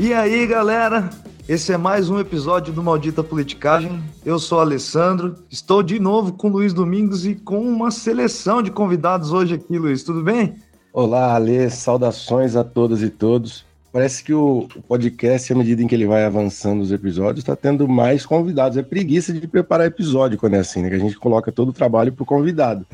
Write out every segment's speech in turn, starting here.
E aí, galera? Esse é mais um episódio do Maldita Politicagem. Eu sou Alessandro, estou de novo com Luiz Domingos e com uma seleção de convidados hoje aqui, Luiz. Tudo bem? Olá, Alê, saudações a todas e todos. Parece que o podcast, à medida em que ele vai avançando os episódios, está tendo mais convidados. É preguiça de preparar episódio quando é assim, né? Que a gente coloca todo o trabalho para o convidado.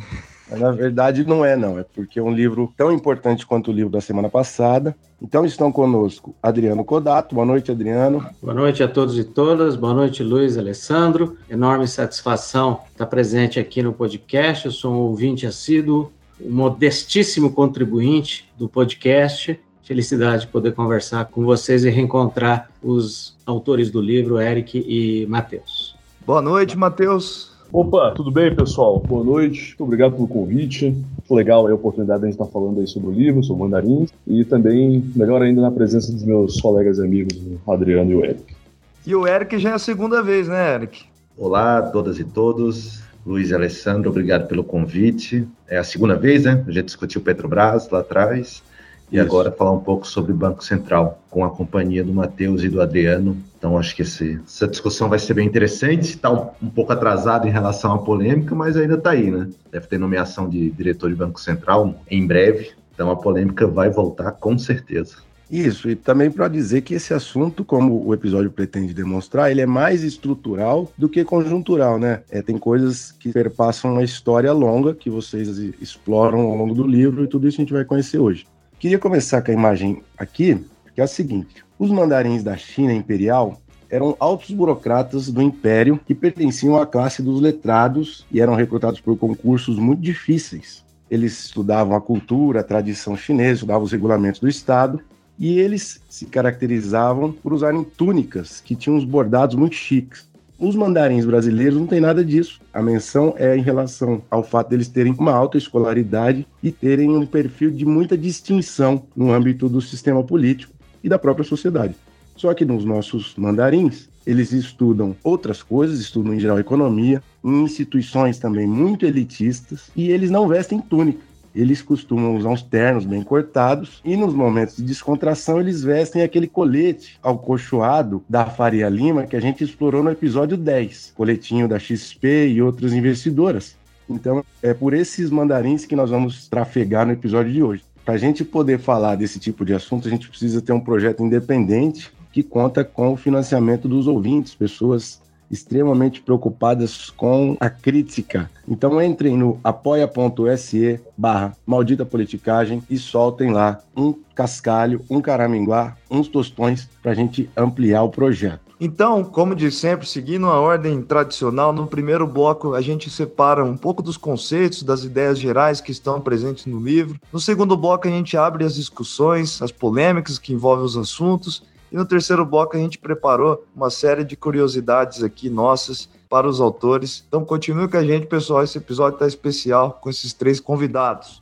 Mas, na verdade, não é, não. É porque é um livro tão importante quanto o livro da semana passada. Então, estão conosco Adriano Codato. Boa noite, Adriano. Boa noite a todos e todas. Boa noite, Luiz Alessandro. Enorme satisfação estar presente aqui no podcast. Eu sou um ouvinte assíduo, um modestíssimo contribuinte do podcast. Felicidade de poder conversar com vocês e reencontrar os autores do livro, Eric e Matheus. Boa noite, Matheus. Opa, tudo bem, pessoal? Boa noite, muito obrigado pelo convite. Legal a oportunidade de a gente estar falando aí sobre o livro, sobre o mandarim, e também, melhor ainda, na presença dos meus colegas e amigos, o Adriano e o Eric. E o Eric já é a segunda vez, né, Eric? Olá a todas e todos. Luiz e Alessandro, obrigado pelo convite. É a segunda vez, né? A gente discutiu Petrobras lá atrás. E Isso. agora falar um pouco sobre o Banco Central, com a companhia do Matheus e do Adriano. Então, acho que esse, essa discussão vai ser bem interessante. Está um, um, pouco atrasado em relação à polêmica, mas ainda está aí, né? Deve ter nomeação de diretor de Banco Central em breve. Então, a polêmica vai voltar com certeza. Isso, e também para dizer que esse assunto, como o episódio pretende demonstrar, ele é mais estrutural do que conjuntural, né? É, tem coisas que perpassam uma história longa que vocês exploram ao longo do livro e tudo isso a gente vai conhecer hoje. Queria começar com a imagem aqui, que é a seguinte: os mandarins da China imperial eram altos burocratas do império que pertenciam à classe dos letrados e eram recrutados por concursos muito difíceis. Eles estudavam a cultura, a tradição chinesa, estudavam os regulamentos do Estado e eles se caracterizavam por usarem túnicas que tinham uns bordados muito chiques. Os mandarins brasileiros não tem nada disso. A menção é em relação ao fato deles terem uma alta escolaridade e terem um perfil de muita distinção no âmbito do sistema político e da própria sociedade. Só que nos nossos mandarins, eles estudam outras coisas, estudam em geral economia, em instituições também muito elitistas, e eles não vestem túnica eles costumam usar uns ternos bem cortados e nos momentos de descontração eles vestem aquele colete alcochoado da Faria Lima que a gente explorou no episódio 10, coletinho da XP e outras investidoras. Então, é por esses mandarins que nós vamos trafegar no episódio de hoje. Para a gente poder falar desse tipo de assunto, a gente precisa ter um projeto independente que conta com o financiamento dos ouvintes, pessoas extremamente preocupadas com a crítica. Então entrem no apoia.se barra maldita politicagem e soltem lá um cascalho, um caraminguá, uns tostões para a gente ampliar o projeto. Então, como de sempre, seguindo a ordem tradicional, no primeiro bloco a gente separa um pouco dos conceitos, das ideias gerais que estão presentes no livro. No segundo bloco a gente abre as discussões, as polêmicas que envolvem os assuntos. E no terceiro bloco a gente preparou uma série de curiosidades aqui nossas para os autores. Então continue com a gente, pessoal. Esse episódio está especial com esses três convidados.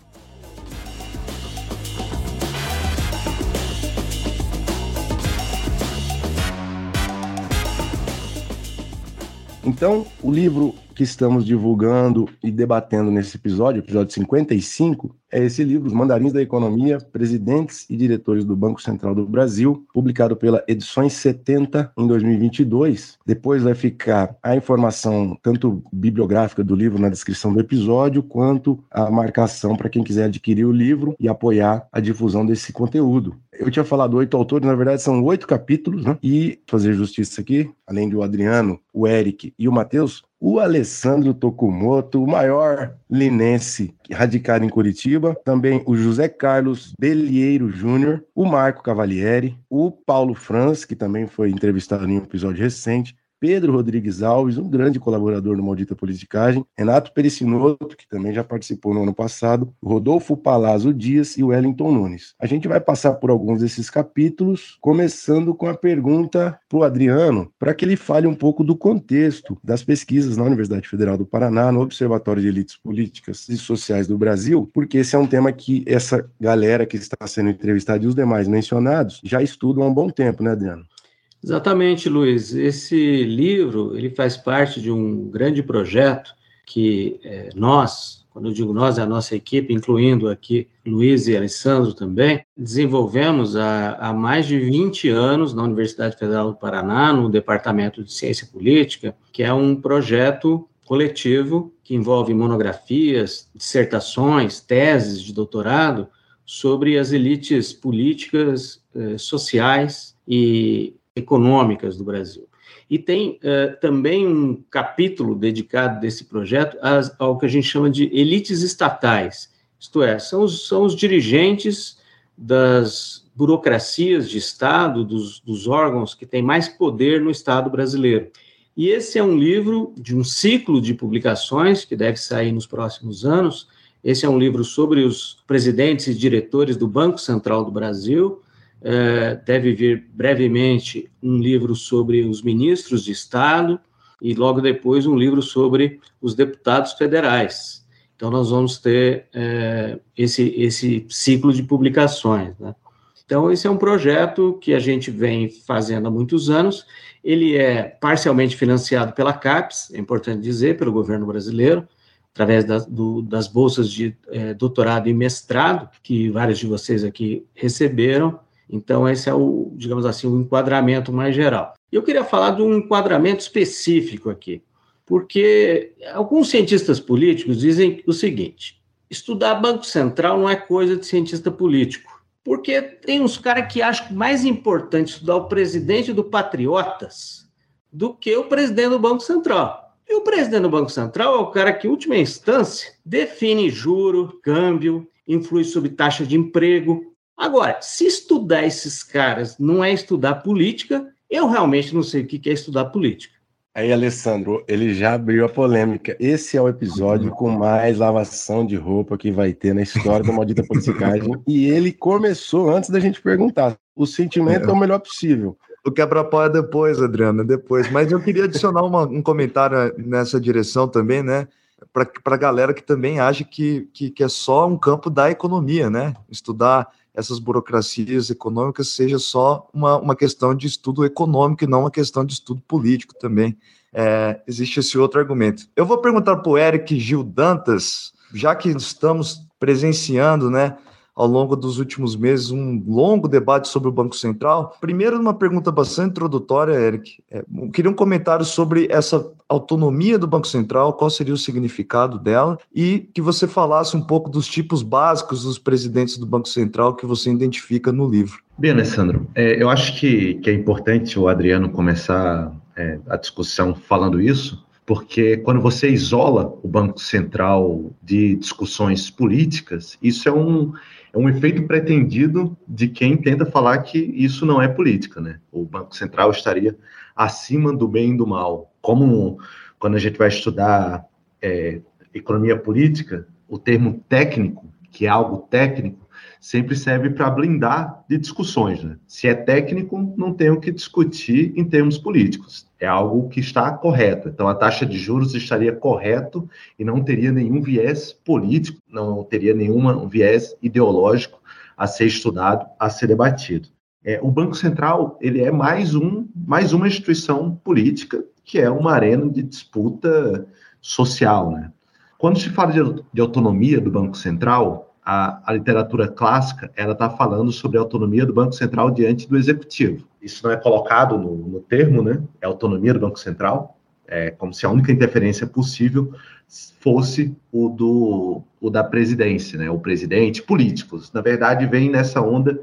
Então, o livro que estamos divulgando e debatendo nesse episódio, episódio 55, é esse livro, Os Mandarins da Economia, Presidentes e Diretores do Banco Central do Brasil, publicado pela Edições 70 em 2022. Depois vai ficar a informação tanto bibliográfica do livro na descrição do episódio, quanto a marcação para quem quiser adquirir o livro e apoiar a difusão desse conteúdo. Eu tinha falado oito autores, na verdade são oito capítulos, né? E fazer justiça aqui, além do Adriano, o Eric e o Matheus, o Alessandro Tokumoto, o maior linense radicado em Curitiba, também o José Carlos Belieiro Júnior, o Marco Cavalieri, o Paulo Franz, que também foi entrevistado em um episódio recente, Pedro Rodrigues Alves, um grande colaborador do Maldita Politicagem, Renato Pericinoto, que também já participou no ano passado, Rodolfo Palazzo Dias e Wellington Nunes. A gente vai passar por alguns desses capítulos, começando com a pergunta para o Adriano, para que ele fale um pouco do contexto das pesquisas na Universidade Federal do Paraná, no Observatório de Elites Políticas e Sociais do Brasil, porque esse é um tema que essa galera que está sendo entrevistada e os demais mencionados já estudam há um bom tempo, né, Adriano? Exatamente, Luiz. Esse livro ele faz parte de um grande projeto que é, nós, quando eu digo nós, é a nossa equipe, incluindo aqui Luiz e Alessandro também, desenvolvemos há, há, mais de 20 anos na Universidade Federal do Paraná, no Departamento de Ciência Política, que é um projeto coletivo que envolve monografias, dissertações, teses de doutorado sobre as elites políticas, eh, sociais e econômicas do Brasil. E tem uh, também um capítulo dedicado desse projeto às, ao que a gente chama de elites estatais, isto é, são os, são os dirigentes das burocracias de Estado, dos, dos órgãos que têm mais poder no Estado brasileiro. E esse é um livro de um ciclo de publicações que deve sair nos próximos anos. Esse é um livro sobre os presidentes e diretores do Banco Central do Brasil, é, deve vir brevemente um livro sobre os ministros de Estado e logo depois um livro sobre os deputados federais. Então, nós vamos ter é, esse, esse ciclo de publicações. Né? Então, esse é um projeto que a gente vem fazendo há muitos anos. Ele é parcialmente financiado pela CAPES, é importante dizer, pelo governo brasileiro, através das, do, das bolsas de é, doutorado e mestrado, que vários de vocês aqui receberam, então, esse é o, digamos assim, o enquadramento mais geral. Eu queria falar de um enquadramento específico aqui, porque alguns cientistas políticos dizem o seguinte: estudar Banco Central não é coisa de cientista político. Porque tem uns caras que acham mais importante estudar o presidente do Patriotas do que o presidente do Banco Central. E o presidente do Banco Central é o cara que, em última instância, define juro, câmbio, influi sobre taxa de emprego, Agora, se estudar esses caras não é estudar política, eu realmente não sei o que é estudar política. Aí, Alessandro, ele já abriu a polêmica. Esse é o episódio com mais lavação de roupa que vai ter na história da maldita politicagem. e ele começou antes da gente perguntar. O sentimento é, é o melhor possível. O quebra-pau é depois, Adriana, depois. Mas eu queria adicionar uma, um comentário nessa direção também, né? Para a galera que também acha que, que, que é só um campo da economia, né? Estudar essas burocracias econômicas seja só uma, uma questão de estudo econômico e não uma questão de estudo político também. É, existe esse outro argumento. Eu vou perguntar para o Eric Gil Dantas, já que estamos presenciando, né, ao longo dos últimos meses um longo debate sobre o Banco Central. Primeiro, uma pergunta bastante introdutória, Eric. É, queria um comentário sobre essa autonomia do Banco Central, qual seria o significado dela, e que você falasse um pouco dos tipos básicos dos presidentes do Banco Central que você identifica no livro. Bem, Alessandro, é, eu acho que, que é importante o Adriano começar é, a discussão falando isso, porque quando você isola o Banco Central de discussões políticas, isso é um, é um efeito pretendido de quem tenta falar que isso não é política, né? O Banco Central estaria acima do bem e do mal. Como quando a gente vai estudar é, economia política, o termo técnico, que é algo técnico, sempre serve para blindar de discussões. Né? Se é técnico, não tem o que discutir em termos políticos. É algo que está correto. Então, a taxa de juros estaria correto e não teria nenhum viés político, não teria nenhum viés ideológico a ser estudado, a ser debatido. É, o Banco Central ele é mais, um, mais uma instituição política que é uma arena de disputa social. Né? Quando se fala de, de autonomia do Banco Central, a, a literatura clássica ela está falando sobre a autonomia do Banco Central diante do Executivo. Isso não é colocado no, no termo, né? É autonomia do Banco Central, é como se a única interferência possível fosse o, do, o da presidência, né? O presidente, políticos. Na verdade, vem nessa onda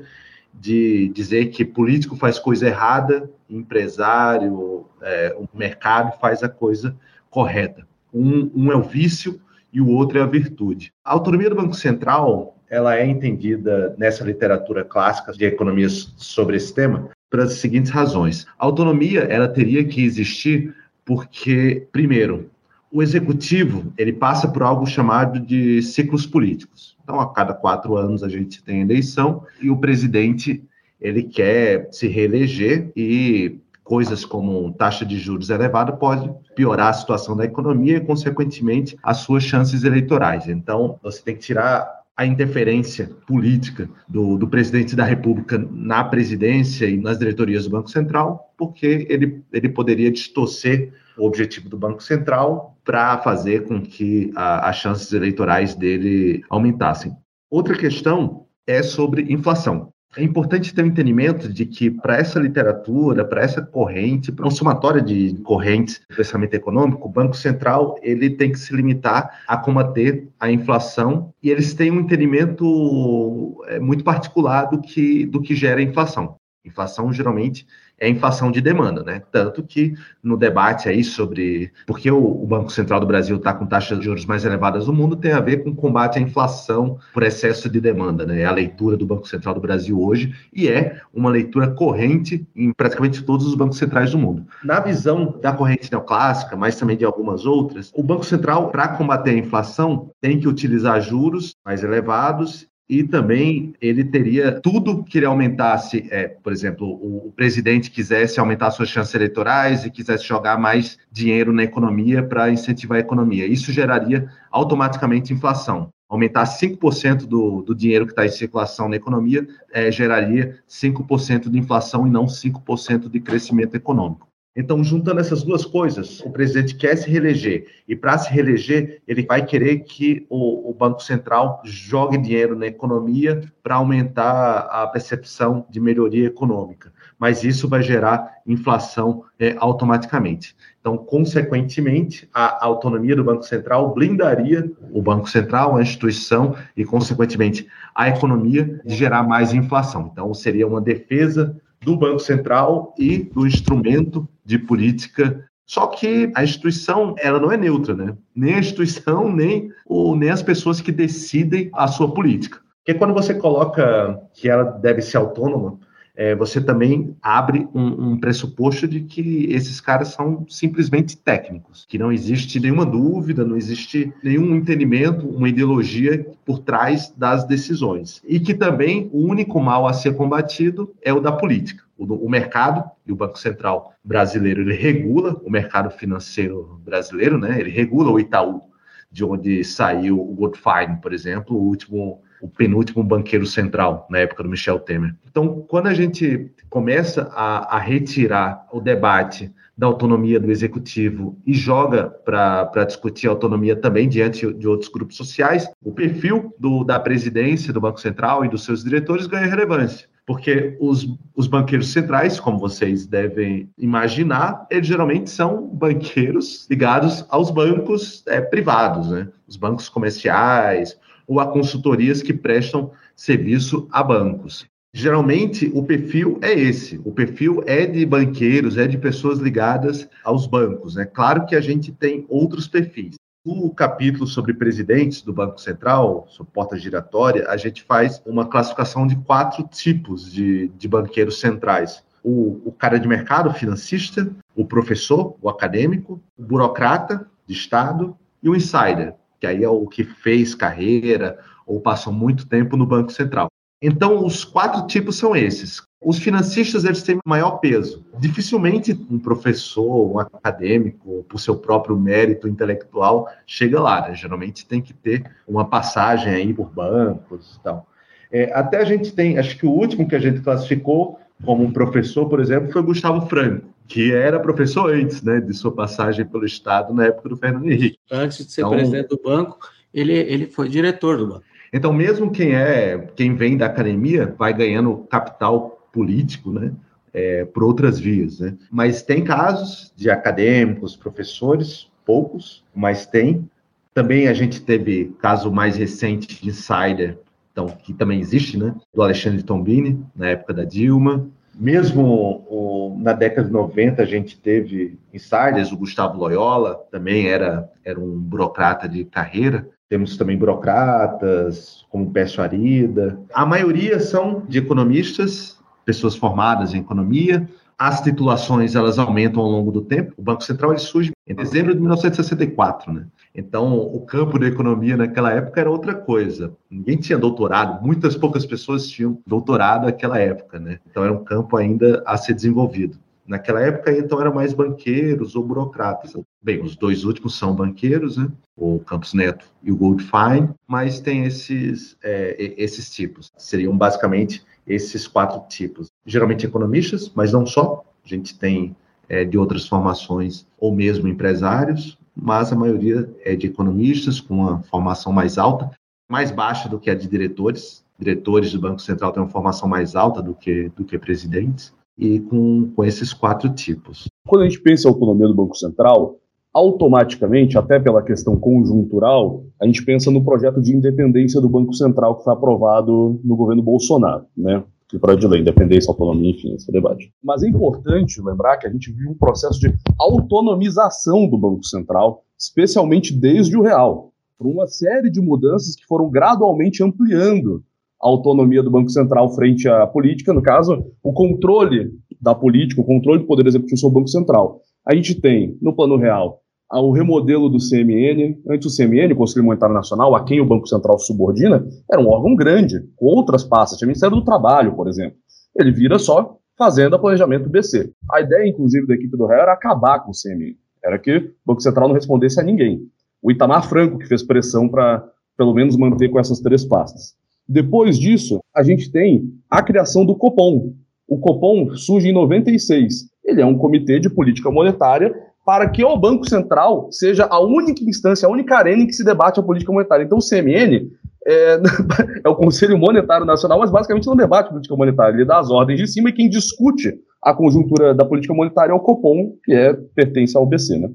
de dizer que político faz coisa errada, empresário, é, o mercado faz a coisa correta. Um, um é o vício e o outro é a virtude. A autonomia do Banco Central ela é entendida nessa literatura clássica de economia sobre esse tema pelas seguintes razões. A autonomia ela teria que existir porque, primeiro, o executivo ele passa por algo chamado de ciclos políticos. Então, a cada quatro anos a gente tem eleição e o presidente ele quer se reeleger e coisas como taxa de juros elevada pode piorar a situação da economia e, consequentemente, as suas chances eleitorais. Então, você tem que tirar a interferência política do, do, presidente da República na presidência e nas diretorias do Banco Central, porque ele, ele poderia distorcer o objetivo do Banco Central para fazer com que as chances eleitorais dele aumentassem. Outra questão é sobre inflação. É importante ter o um entendimento de que, para essa literatura, para essa corrente, para uma somatória de correntes de pensamento econômico, o Banco Central ele tem que se limitar a combater a inflação e eles têm um entendimento é, muito particular do que, do que gera a inflação. Inflação geralmente é a inflação de demanda, né? Tanto que no debate aí sobre por que o, Banco Central do Brasil está com taxas de juros mais elevadas do mundo tem a ver com o combate à inflação por excesso de demanda, né? É a leitura do Banco Central do Brasil hoje e é uma leitura corrente em praticamente todos os bancos centrais do mundo. Na visão da corrente neoclássica, mas também de algumas outras, o Banco Central, para combater a inflação, tem que utilizar juros mais elevados e também ele teria tudo que ele aumentasse, é, por exemplo, o, o, presidente quisesse aumentar suas chances eleitorais e quisesse jogar mais dinheiro na economia para incentivar a economia. Isso geraria automaticamente inflação. Aumentar 5% do, do dinheiro que está em circulação na economia é, geraria 5% de inflação e não 5% de crescimento econômico. Então, juntando essas duas coisas, o presidente quer se reeleger e, para se reeleger, ele vai querer que o, o Banco Central jogue dinheiro na economia para aumentar a percepção de melhoria econômica. Mas isso vai gerar inflação é, automaticamente. Então, consequentemente, a autonomia do Banco Central blindaria o Banco Central, a instituição e, consequentemente, a economia de gerar mais inflação. Então, seria uma defesa do Banco Central e do instrumento de política. Só que a instituição, ela não é neutra, né? Nem a instituição, nem, ou, nem as pessoas que decidem a sua política. Porque quando você coloca que ela deve ser autônoma, é, você também abre um, um, pressuposto de que esses caras são simplesmente técnicos, que não existe nenhuma dúvida, não existe nenhum entendimento, uma ideologia por trás das decisões. E que também o único mal a ser combatido é o da política. O, o mercado e o Banco Central brasileiro ele regula o mercado financeiro brasileiro, né? Ele regula o Itaú, de onde saiu o Goldfein, por exemplo, o último o penúltimo banqueiro central na época do Michel Temer. Então, quando a gente começa a, a retirar o debate da autonomia do executivo e joga para discutir a autonomia também diante de outros grupos sociais, o perfil do, da presidência do Banco Central e dos seus diretores ganha relevância. Porque os, os banqueiros centrais, como vocês devem imaginar, eles geralmente são banqueiros ligados aos bancos é, privados, né? os bancos comerciais, ou a consultorias que prestam serviço a bancos. Geralmente, o perfil é esse. O perfil é de banqueiros, é de pessoas ligadas aos bancos. É né? claro que a gente tem outros perfis. No capítulo sobre presidentes do Banco Central, sobre porta giratória, a gente faz uma classificação de quatro tipos de, de banqueiros centrais. O, o cara de mercado, o financista, o professor, o acadêmico, o burocrata de Estado e o insider, que aí é o que fez carreira ou passou muito tempo no Banco Central. Então, os quatro tipos são esses. Os financistas eles têm maior peso. Dificilmente um professor, um acadêmico, por seu próprio mérito intelectual, chega lá. Né? Geralmente tem que ter uma passagem aí por bancos e tal. É, até a gente tem, acho que o último que a gente classificou como um professor, por exemplo, foi Gustavo Franco, que era professor antes, né, de sua passagem pelo Estado na época do Fernando Henrique. Antes de ser então, presidente do banco, ele, ele foi diretor do banco. Então, mesmo quem é, quem vem da academia, vai ganhando capital político, né, é, por outras vias, né. Mas tem casos de acadêmicos, professores, poucos, mas tem. Também a gente teve caso mais recente de insider então, que também existe, né? Do Alexandre Tombini, na época da Dilma. Mesmo o, na década de 90, a gente teve insiders, o Gustavo Loyola também era, era um burocrata de carreira. Temos também burocratas, como Pécio Arida. A maioria são de economistas, pessoas formadas em economia, as titulações elas aumentam ao longo do tempo. O Banco Central ele surge em dezembro de 1964, né? Então, o campo da economia naquela época era outra coisa. Ninguém tinha doutorado, muitas poucas pessoas tinham doutorado naquela época, né? Então, era um campo ainda a ser desenvolvido. Naquela época, então, eram mais banqueiros ou burocratas. Bem, os dois últimos são banqueiros, né? o Campos Neto e o Goldfein, mas tem esses, é, esses tipos. Seriam basicamente esses quatro tipos. Geralmente economistas, mas não só. A gente tem é, de outras formações ou mesmo empresários, mas a maioria é de economistas com uma formação mais alta, mais baixa do que a de diretores. Diretores do Banco Central têm uma formação mais alta do que, do que presidentes, e com, com esses quatro tipos. Quando a gente pensa em autonomia do Banco Central, automaticamente, até pela questão conjuntural, a gente pensa no projeto de independência do Banco Central que foi aprovado no governo Bolsonaro, né? Que projeto de lei, independência, autonomia, enfim, esse debate. Mas é importante lembrar que a gente viu um processo de autonomização do Banco Central, especialmente desde o real, por uma série de mudanças que foram gradualmente ampliando a autonomia do Banco Central frente à política, no caso, o controle da política, o controle do poder executivo sobre o Banco Central. A gente tem, no plano real, o remodelo do CMN. Antes o CMN, o Conselho Monetário Nacional, a quem o Banco Central subordina, era um órgão grande, com outras pastas. Tinha o Ministério do Trabalho, por exemplo. Ele vira só Fazenda Planejamento BC. A ideia, inclusive, da equipe do réu era acabar com o CMN. Era que o Banco Central não respondesse a ninguém. O Itamar Franco que fez pressão para, pelo menos, manter com essas três pastas. Depois disso, a gente tem a criação do Copom. O Copom surge em 96. Ele é um comitê de política monetária para que o Banco Central seja a única instância, a única arena em que se debate a política monetária. Então, o CMN é, é, o Conselho Monetário Nacional, mas basicamente não debate política monetária, ele dá as ordens de cima e quem discute a conjuntura da política monetária é o Copom, que é, pertence ao BC. Né?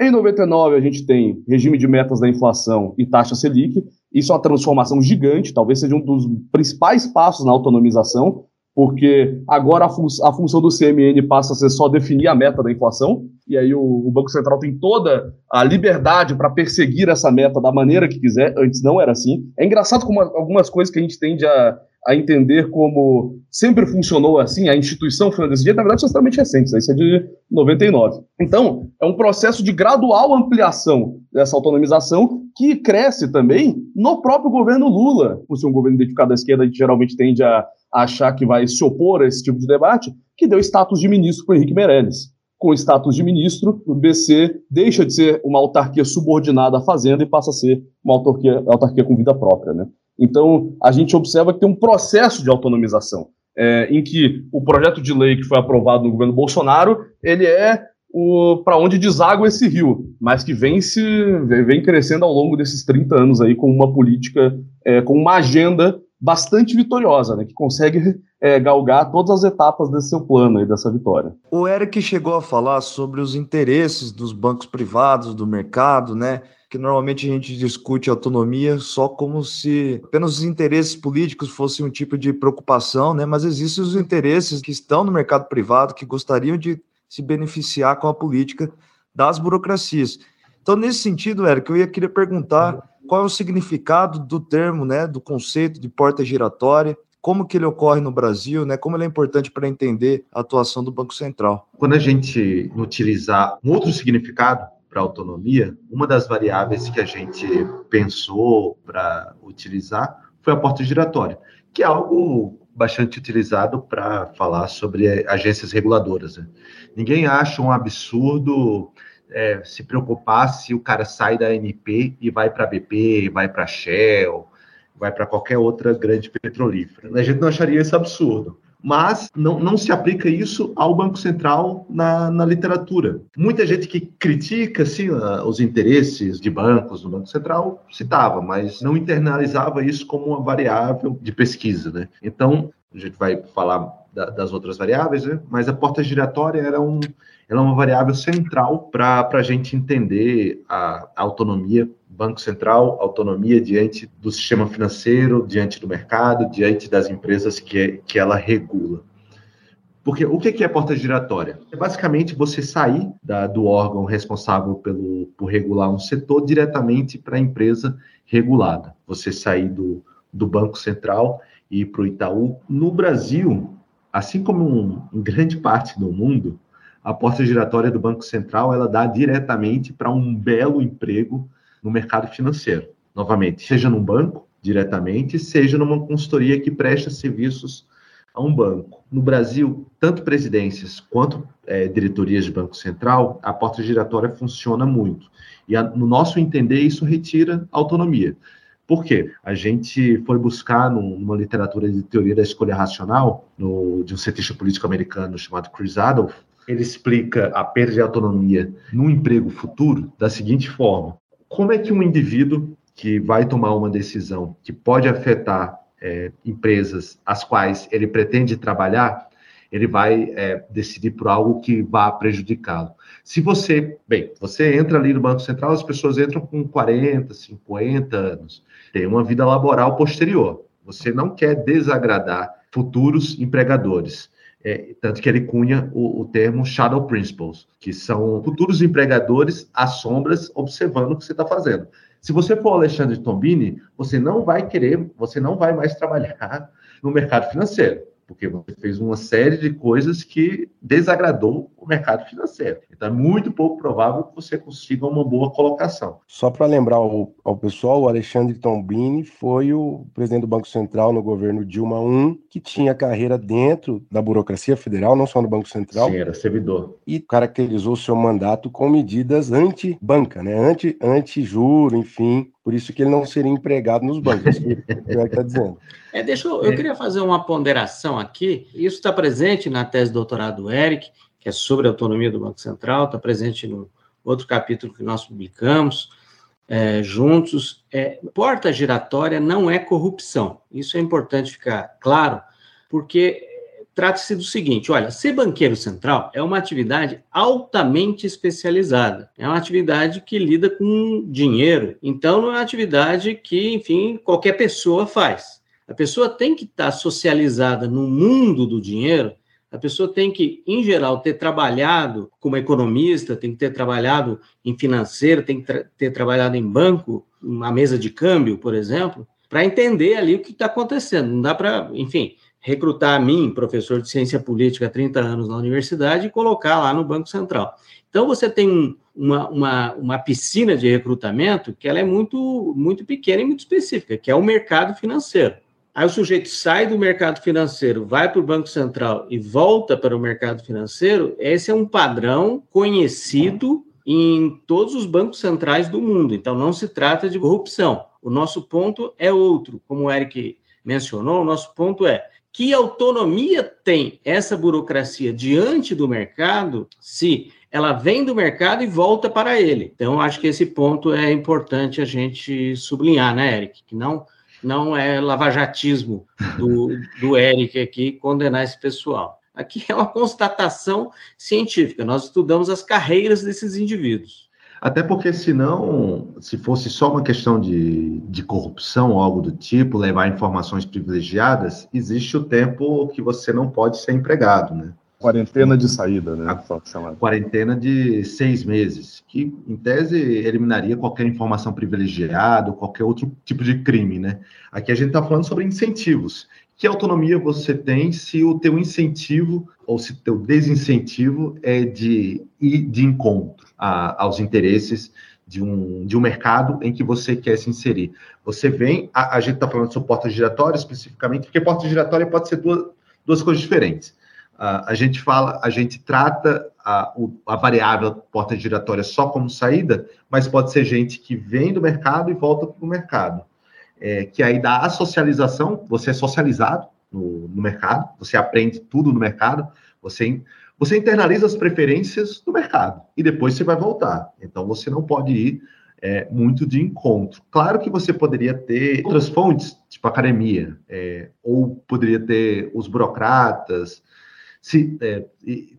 Em 99, a gente tem regime de metas da inflação e taxa Selic, isso é uma transformação gigante, talvez seja um dos principais passos na autonomização, porque agora a, fun a, função do CMN passa a ser só definir a meta da inflação, e aí o, o Banco Central tem toda a liberdade para perseguir essa meta da maneira que quiser, antes não era assim. É engraçado como algumas coisas que a gente tende a, a entender como sempre funcionou assim, a instituição foi desse jeito, na verdade, são extremamente recentes, isso é de 99. Então, é um processo de gradual ampliação dessa autonomização que cresce também no próprio governo Lula. Por ser um governo identificado à esquerda, a gente geralmente tende a achar que vai se opor a esse tipo de debate, que deu status de ministro para Henrique Meirelles. Com o status de ministro, o BC deixa de ser uma autarquia subordinada à Fazenda e passa a ser uma autarquia, autarquia com vida própria. Né? Então, a gente observa que tem um processo de autonomização, é, em que o projeto de lei que foi aprovado no governo Bolsonaro, ele é para onde deságua esse rio, mas que vem, se, vem crescendo ao longo desses 30 anos aí com uma política, é, com uma agenda bastante vitoriosa, né, que consegue é, galgar todas as etapas desse seu plano e dessa vitória. O Eric chegou a falar sobre os interesses dos bancos privados, do mercado, né? que normalmente a gente discute autonomia só como se apenas os interesses políticos fossem um tipo de preocupação, né? Mas existem os interesses que estão no mercado privado que gostariam de se beneficiar com a política das burocracias. Então, nesse sentido, Eric, eu ia querer perguntar qual é o significado do termo, né, do conceito de porta giratória, como que ele ocorre no Brasil, né? Como ele é importante para entender a atuação do Banco Central. Quando a gente utilizar um outro significado para autonomia, uma das variáveis que a gente pensou para utilizar foi a porta giratória, que é algo bastante utilizado para falar sobre agências reguladoras. Né? Ninguém acha um absurdo é, se preocupar se o cara sai da ANP e vai para BP, vai para Shell, vai para qualquer outra grande petrolífera. A gente não acharia isso absurdo mas não, não se aplica isso ao Banco Central na, na literatura. Muita gente que critica assim, os interesses de bancos no Banco Central citava, mas não internalizava isso como uma variável de pesquisa. Né? Então, a gente vai falar da, das outras variáveis, né? mas a porta giratória era, um, era uma variável central para a gente entender a, a autonomia Banco Central, autonomia diante do sistema financeiro, diante do mercado, diante das empresas que, que ela regula. Porque o que é porta giratória? É basicamente você sair da, do órgão responsável pelo, por regular um setor diretamente para a empresa regulada. Você sair do, do Banco Central e ir para o Itaú. No Brasil, assim como um, em grande parte do mundo, a porta giratória do Banco Central ela dá diretamente para um belo emprego no mercado financeiro. Novamente, seja num banco, diretamente, seja numa consultoria que presta serviços a um banco. No Brasil, tanto presidências quanto é, diretorias de Banco Central, a porta giratória funciona muito. E a, no nosso entender, isso retira autonomia. Por quê? A gente foi buscar numa literatura de teoria da escolha racional, no, de um cientista político americano chamado Chris Adolph, ele explica a perda de autonomia no emprego futuro da seguinte forma: como é que um indivíduo que vai tomar uma decisão que pode afetar é, empresas as quais ele pretende trabalhar, ele vai é, decidir por algo que vá prejudicá-lo. Se você, bem, você entra ali no Banco Central, as pessoas entram com 40, 50 anos, tem uma vida laboral posterior. Você não quer desagradar futuros empregadores. É, tanto que ele cunha o, o, termo shadow principles, que são futuros empregadores às sombras observando o que você está fazendo. Se você for Alexandre Tombini, você não vai querer, você não vai mais trabalhar no mercado financeiro porque você fez uma série de coisas que desagradou o mercado financeiro. Então é muito pouco provável que você consiga uma boa colocação. Só para lembrar ao, ao, pessoal, o Alexandre Tombini foi o presidente do Banco Central no governo Dilma I, que tinha carreira dentro da burocracia federal, não só no Banco Central. Sim, era servidor. E caracterizou seu mandato com medidas anti-banca, né? anti-juro, anti enfim, por isso que ele não seria empregado nos bancos, é o que está dizendo. É, deixa eu, eu queria fazer uma ponderação aqui. Isso está presente na tese de doutorado do Eric, que é sobre a autonomia do Banco Central, está presente no outro capítulo que nós publicamos é, juntos. É, porta giratória não é corrupção. Isso é importante ficar claro, porque trata-se do seguinte: olha, ser banqueiro central é uma atividade altamente especializada. É uma atividade que lida com dinheiro. Então, não é uma atividade que, enfim, qualquer pessoa faz. A pessoa tem que estar socializada no mundo do dinheiro. A pessoa tem que, em geral, ter trabalhado como economista, tem que ter trabalhado em financeiro, tem que tra ter trabalhado em banco, uma mesa de câmbio, por exemplo, para entender ali o que está acontecendo. Não dá para, enfim, recrutar a mim, professor de ciência política há 30 anos na universidade, e colocar lá no Banco Central. Então, você tem um, uma, uma, uma piscina de recrutamento que ela é muito, muito pequena e muito específica, que é o mercado financeiro. Aí o sujeito sai do mercado financeiro, vai para o Banco Central e volta para o mercado financeiro, esse é um padrão conhecido em todos os bancos centrais do mundo. Então, não se trata de corrupção. O nosso ponto é outro. Como o Eric mencionou, o nosso ponto é que autonomia tem essa burocracia diante do mercado se ela vem do mercado e volta para ele. Então, acho que esse ponto é importante a gente sublinhar, né, Eric? Que não, não é lavajatismo do, do Eric aqui condenar esse pessoal. Aqui é uma constatação científica. Nós estudamos as carreiras desses indivíduos. Até porque, senão, se fosse só uma questão de, de corrupção ou algo do tipo, levar informações privilegiadas, existe o tempo que você não pode ser empregado, né? Quarentena de saída, né? A quarentena de seis meses, que, em tese, eliminaria qualquer informação privilegiada ou qualquer outro tipo de crime, né? Aqui a gente está falando sobre incentivos. Que autonomia você tem se o teu incentivo ou se o teu desincentivo é de ir de encontro a, aos interesses de um, de um mercado em que você quer se inserir. Você vem, a, a gente está falando sobre porta giratória especificamente, porque porta giratória pode ser duas, duas coisas diferentes. Uh, a gente fala, a gente trata a, a variável porta giratória só como saída, mas pode ser gente que vem do mercado e volta para o mercado é, que aí dá a socialização, você é socializado no, no, mercado, você aprende tudo no mercado, você, você internaliza as preferências do mercado e depois você vai voltar. Então você não pode ir é, muito de encontro. Claro que você poderia ter outras fontes, tipo academia, é, ou poderia ter os burocratas, se, é,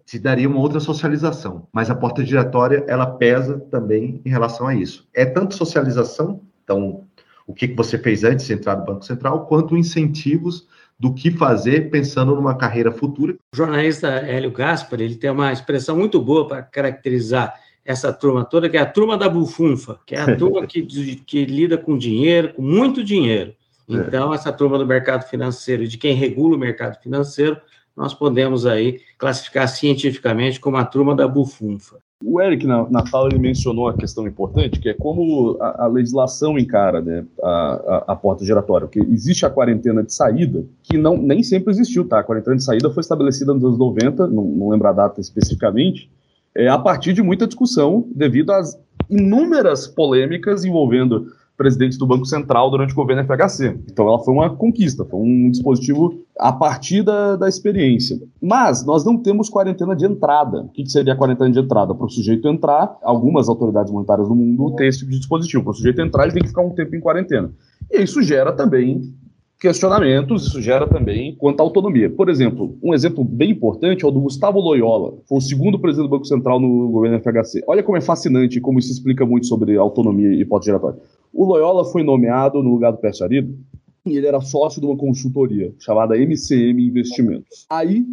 te daria uma outra socialização. Mas a porta giratória, ela pesa também em relação a isso. É tanto socialização, então o que você fez antes de entrar no Banco Central, quanto incentivos do que fazer pensando numa carreira futura. O jornalista Hélio Gaspar, ele tem uma expressão muito boa para caracterizar essa turma toda, que é a turma da bufunfa, que é a turma que, que lida com dinheiro, com muito dinheiro. É. Então, essa turma do mercado financeiro, de quem regula o mercado financeiro, nós podemos aí classificar cientificamente como a turma da bufunfa. O Eric, na, na fala, ele mencionou a questão importante, que é como a, a legislação encara né, a, a, a, porta giratória. Porque existe a quarentena de saída, que não, nem sempre existiu, tá? A quarentena de saída foi estabelecida nos anos 90, não, não lembro a data especificamente, é, a partir de muita discussão devido às inúmeras polêmicas envolvendo presidentes do Banco Central durante o governo FHC. Então ela foi uma conquista, foi um dispositivo a partir da, da experiência. Mas nós não temos quarentena de entrada. O que, que seria a quarentena de entrada? Para o sujeito entrar, algumas autoridades monetárias do mundo têm esse tipo de dispositivo. Para o sujeito entrar, ele tem que ficar um tempo em quarentena. E isso gera também questionamentos, isso gera também quanto à autonomia. Por exemplo, um exemplo bem importante é o do Gustavo Loyola, foi o segundo presidente do Banco Central no governo FHC. Olha como é fascinante e como isso explica muito sobre autonomia e hipótese giratória. O Loyola foi nomeado no lugar do Pércio Arido e ele era sócio de uma consultoria chamada MCM Investimentos. Aí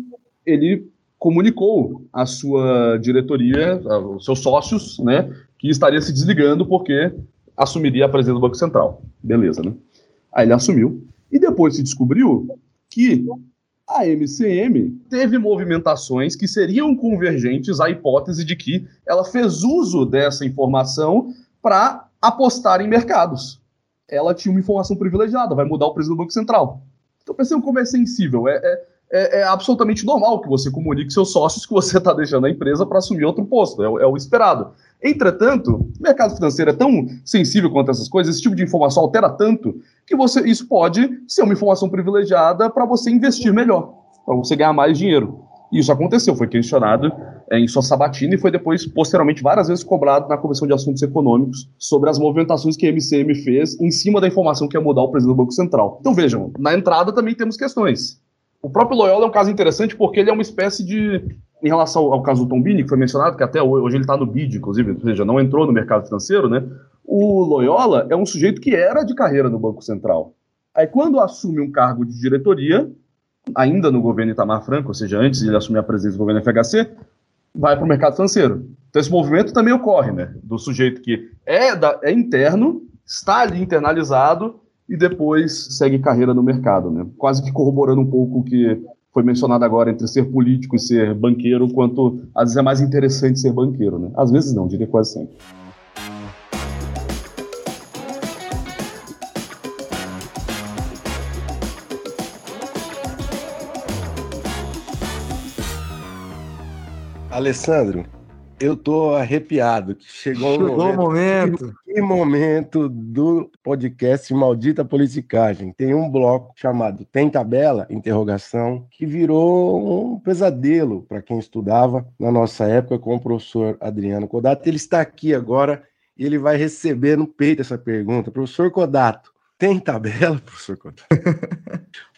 ele comunicou à sua diretoria, aos seus sócios, né, que estaria se desligando porque assumiria a presidência do Banco Central. Beleza, né? Aí ele assumiu e depois se descobriu que a MCM teve movimentações que seriam convergentes à hipótese de que ela fez uso dessa informação para apostar em mercados. Ela tinha uma informação privilegiada, vai mudar o preço do Banco Central. Então percebam como é sensível. É, é, é, é, absolutamente normal que você comunique seus sócios que você está deixando a empresa para assumir outro posto. É, é, o esperado. Entretanto, o mercado financeiro é tão sensível quanto essas coisas, esse tipo de informação altera tanto, que você isso pode ser uma informação privilegiada para você investir melhor, para você ganhar mais dinheiro. E isso aconteceu, foi questionado é, em sua sabatina e foi depois, posteriormente, várias vezes cobrado na Comissão de Assuntos Econômicos sobre as movimentações que a MCM fez em cima da informação que ia mudar o presidente do Banco Central. Então vejam, na entrada também temos questões. O próprio Loyola é um caso interessante porque ele é uma espécie de. Em relação ao caso do Tombini, que foi mencionado, que até hoje ele está no BID, inclusive, ou seja, não entrou no mercado financeiro, né? O Loyola é um sujeito que era de carreira no Banco Central. Aí, quando assume um cargo de diretoria, ainda no governo Itamar Franco, ou seja, antes de ele assumir a presidência do governo FHC, vai para o mercado financeiro. Então, esse movimento também ocorre, né? Do sujeito que é, da, é interno, está ali internalizado e depois segue carreira no mercado, né? Quase que corroborando um pouco o que foi mencionado agora entre ser político e ser banqueiro, quanto às vezes é mais interessante ser banqueiro, né? Às vezes não, diria quase sempre. Alessandro, eu tô arrepiado que chegou, chegou o momento. momento. Que momento do podcast Maldita Politicagem. Tem um bloco chamado Tem Tabela? Interrogação, que virou um pesadelo para quem estudava na nossa época com o professor Adriano Codato. Ele está aqui agora e ele vai receber no peito essa pergunta. Professor Codato, tem tabela, professor Codato?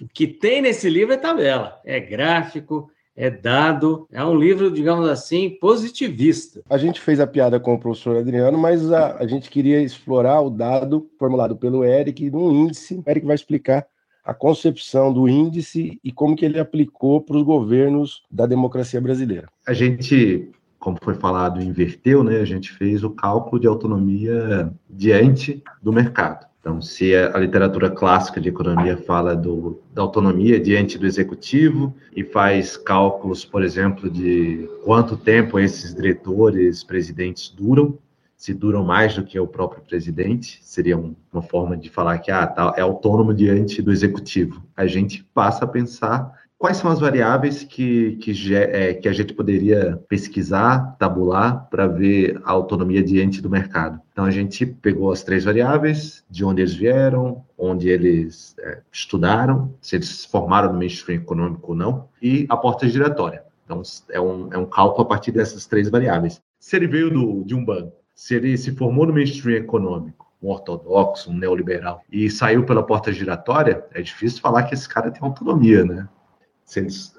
o que tem nesse livro é tabela. É gráfico, é dado, é um livro, digamos assim, positivista. A gente fez a piada com o professor Adriano, mas a, a gente queria explorar o dado formulado pelo Eric no índice. O Eric vai explicar a concepção do índice e como que ele aplicou para os governos da democracia brasileira. A gente, como foi falado, inverteu, né? A gente fez o cálculo de autonomia diante do mercado. Então, se a literatura clássica de economia fala do, da autonomia diante do executivo e faz cálculos, por exemplo, de quanto tempo esses diretores, presidentes duram, se duram mais do que o próprio presidente, seria uma forma de falar que ah, tá, é autônomo diante do executivo. A gente passa a pensar Quais são as variáveis que, que, é, que a gente poderia pesquisar, tabular, para ver a autonomia diante do mercado? Então, a gente pegou as três variáveis, de onde eles vieram, onde eles é, estudaram, se eles se formaram no mainstream econômico ou não, e a porta giratória. Então, é um, é um cálculo a partir dessas três variáveis. Se ele veio do, de um banco, se ele se formou no mainstream econômico, um ortodoxo, um neoliberal, e saiu pela porta giratória, é difícil falar que esse cara tem autonomia, né?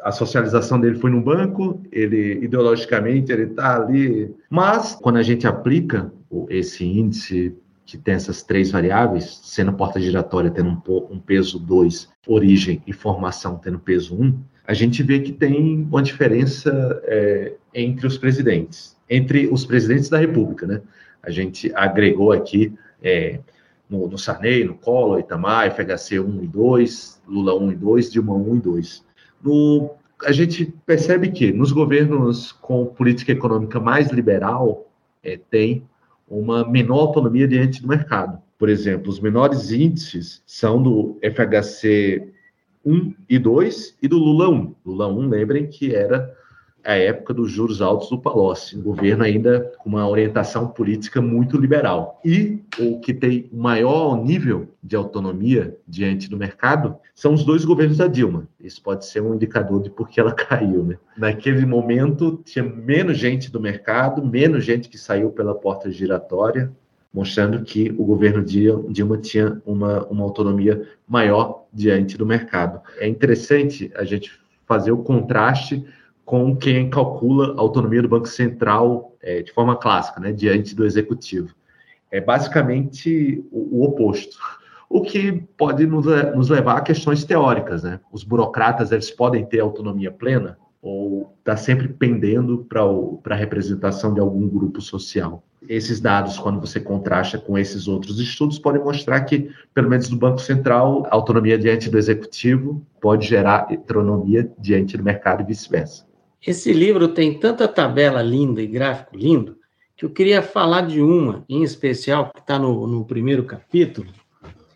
A socialização dele foi no banco, ele ideologicamente ele está ali. Mas quando a gente aplica esse índice que tem essas três variáveis, sendo porta giratória tendo um, peso 2, origem e formação tendo peso 1, um, a gente vê que tem uma diferença é, entre os presidentes, entre os presidentes da República, né? A gente agregou aqui é, no, no Sarney, no Collor, Itamar, FHC 1 e 2, Lula 1 e 2, Dilma 1 e 2. No a gente percebe que nos governos com política econômica mais liberal, é, tem uma menor autonomia diante do mercado. Por exemplo, os menores índices são do FHC 1 e 2 e do Lula 1. Lula 1, lembrem que era a época dos juros altos do Palocci, um governo ainda com uma orientação política muito liberal. E o que tem maior nível de autonomia diante do mercado são os dois governos da Dilma. Isso pode ser um indicador de por que ela caiu. Né? Naquele momento, tinha menos gente do mercado, menos gente que saiu pela porta giratória, mostrando que o governo Dilma tinha uma, uma autonomia maior diante do mercado. É interessante a gente fazer o contraste com quem calcula a autonomia do Banco Central é, de forma clássica, né, diante do executivo. É basicamente o, o oposto. O que pode nos, nos, levar a questões teóricas. Né? Os burocratas eles podem ter autonomia plena ou está sempre pendendo para a representação de algum grupo social. Esses dados, quando você contrasta com esses outros estudos, podem mostrar que, pelo menos no Banco Central, a autonomia diante do executivo pode gerar heteronomia diante do mercado e vice-versa. Esse livro tem tanta tabela linda e gráfico lindo que eu queria falar de uma em especial que está no, no primeiro capítulo,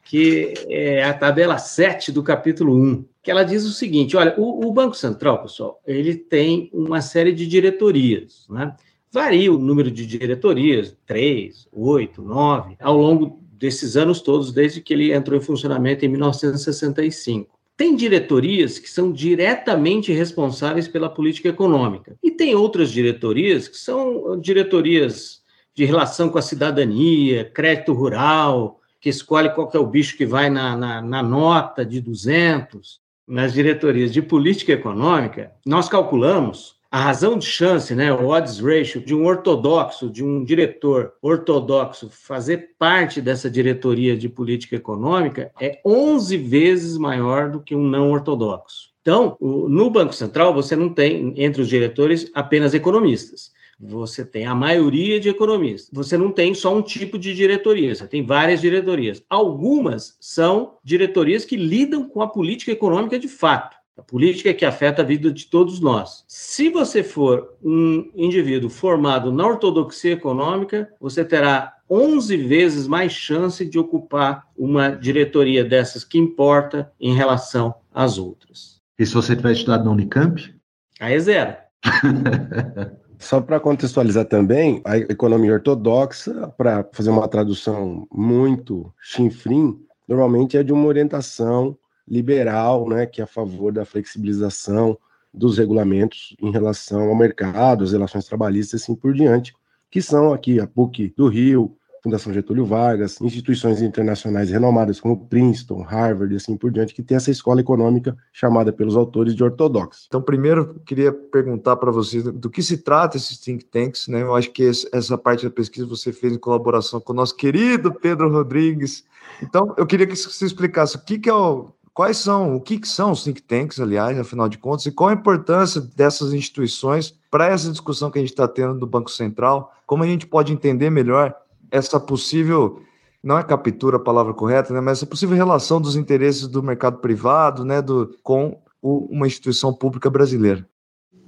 que é a tabela 7 do capítulo 1, que ela diz o seguinte: olha, o, o Banco Central, pessoal, ele tem uma série de diretorias, né? Varia o número de diretorias, três, oito, nove, ao longo desses anos todos, desde que ele entrou em funcionamento em 1965. Tem diretorias que são diretamente responsáveis pela política econômica. E tem outras diretorias que são diretorias de relação com a cidadania, crédito rural, que escolhe qual que é o bicho que vai na, na, na nota de 200. Nas diretorias de política econômica, nós calculamos a razão de chance, né, o odds ratio de um ortodoxo, de um diretor ortodoxo fazer parte dessa diretoria de política econômica é 11 vezes maior do que um não ortodoxo. Então, no Banco Central, você não tem, entre os diretores, apenas economistas. Você tem a maioria de economistas. Você não tem só um tipo de diretoria, você tem várias diretorias. Algumas são diretorias que lidam com a política econômica de fato. A política é que afeta a vida de todos nós. Se você for um indivíduo formado na ortodoxia econômica, você terá 11 vezes mais chance de ocupar uma diretoria dessas que importa em relação às outras. E se você tiver estudado na Unicamp? Aí é zero. Só para contextualizar também, a economia ortodoxa, para fazer uma tradução muito chinfrim, normalmente é de uma orientação liberal, né, que é a favor da flexibilização dos regulamentos em relação ao mercado, as relações trabalhistas e assim por diante, que são aqui a PUC do Rio, Fundação Getúlio Vargas, instituições internacionais renomadas como Princeton, Harvard e assim por diante, que tem essa escola econômica chamada pelos autores de ortodoxo. Então, primeiro, queria perguntar para vocês do que se trata esses think tanks, né? Eu acho que essa parte da pesquisa você fez em colaboração com o nosso querido Pedro Rodrigues. Então, eu queria que você explicasse o que, que é o quais são, o que, que são os think tanks, aliás, afinal de contas, e qual a importância dessas instituições para essa discussão que a gente está tendo do Banco Central, como a gente pode entender melhor essa possível, não é captura a palavra correta, né, mas essa possível relação dos interesses do mercado privado né, do, com o, uma instituição pública brasileira.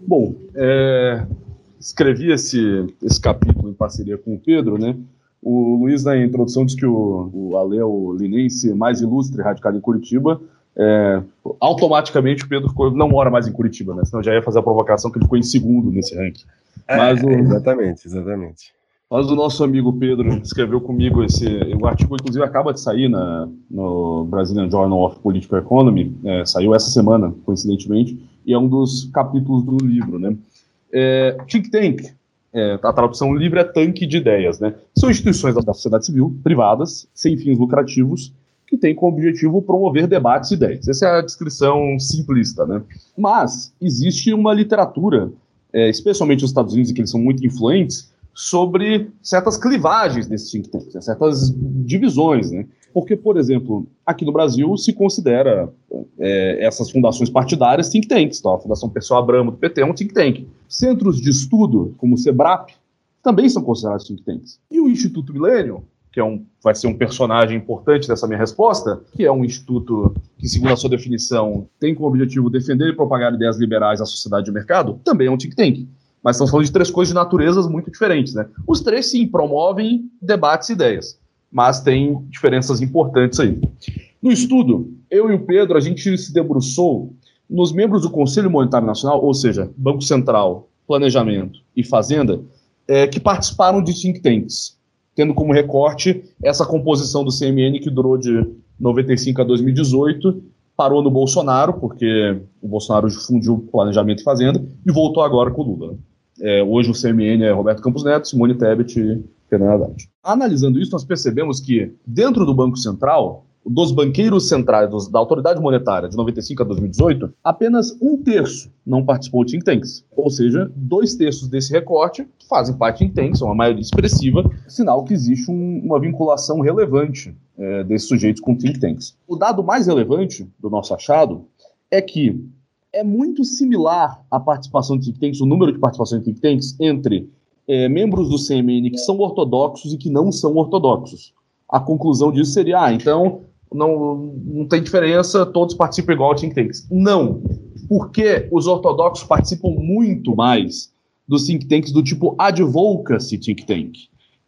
Bom, é, escrevi esse, esse capítulo em parceria com o Pedro, né? O Luiz, na introdução, disse que o, o Ale é o linense mais ilustre radicado em Curitiba, é, automaticamente o Pedro ficou, não mora mais em Curitiba, né? Senão já ia fazer a provocação que ele ficou em segundo nesse ranking. É, mas o, exatamente, exatamente. Mas o nosso amigo Pedro escreveu comigo esse. O artigo, inclusive, acaba de sair na, no Brazilian Journal of Political Economy, é, saiu essa semana, coincidentemente, e é um dos capítulos do livro, né? É, think Tank, é, a tradução livre é tanque de ideias, né? São instituições da sociedade civil, privadas, sem fins lucrativos, que tem como objetivo promover debates e ideias. Essa é a descrição simplista, né? Mas existe uma literatura, é, especialmente nos Estados Unidos, que eles são muito influentes, sobre certas clivagens desses think tanks, né? certas divisões, né? Porque, por exemplo, aqui no Brasil se considera é, essas fundações partidárias think tanks. Então, a Fundação Pessoa Abramo do PT é um think tank. Centros de estudo, como o SEBRAP, também são considerados think tanks. E o Instituto Milênio, que é um, vai ser um personagem importante dessa minha resposta, que é um instituto que, segundo a sua definição, tem como objetivo defender e propagar ideias liberais à sociedade de mercado, também é um think tank. Mas estamos falando de três coisas de naturezas muito diferentes, né? Os três, sim, promovem debates e ideias, mas tem diferenças importantes aí. No estudo, eu e o Pedro, a gente se debruçou nos membros do Conselho Monetário Nacional, ou seja, Banco Central, Planejamento e Fazenda, é, que participaram de think tanks tendo como recorte essa composição do CMN que durou de 95 a 2018, parou no Bolsonaro, porque o Bolsonaro fundiu planejamento e fazenda, e voltou agora com o Lula. É, hoje o CMN é Roberto Campos Neto, Simone Tebet e Fernando Haddad. Analisando isso, nós percebemos que dentro do Banco Central, dos banqueiros centrais dos, da autoridade monetária de 95 a 2018, apenas um terço não participou de think tanks. Ou seja, dois terços desse recorte fazem parte de think tanks, são uma maioria expressiva, sinal que existe um, uma vinculação relevante é, desses sujeitos com think tanks. O dado mais relevante do nosso achado é que é muito similar a participação de think tanks, o número de participação de think tanks entre é, membros do CMN que são ortodoxos e que não são ortodoxos. A conclusão disso seria, ah, então não, não tem diferença, todos participam igual ao think tanks. Não, porque os ortodoxos participam muito mais dos think tanks do tipo advocacy think tank,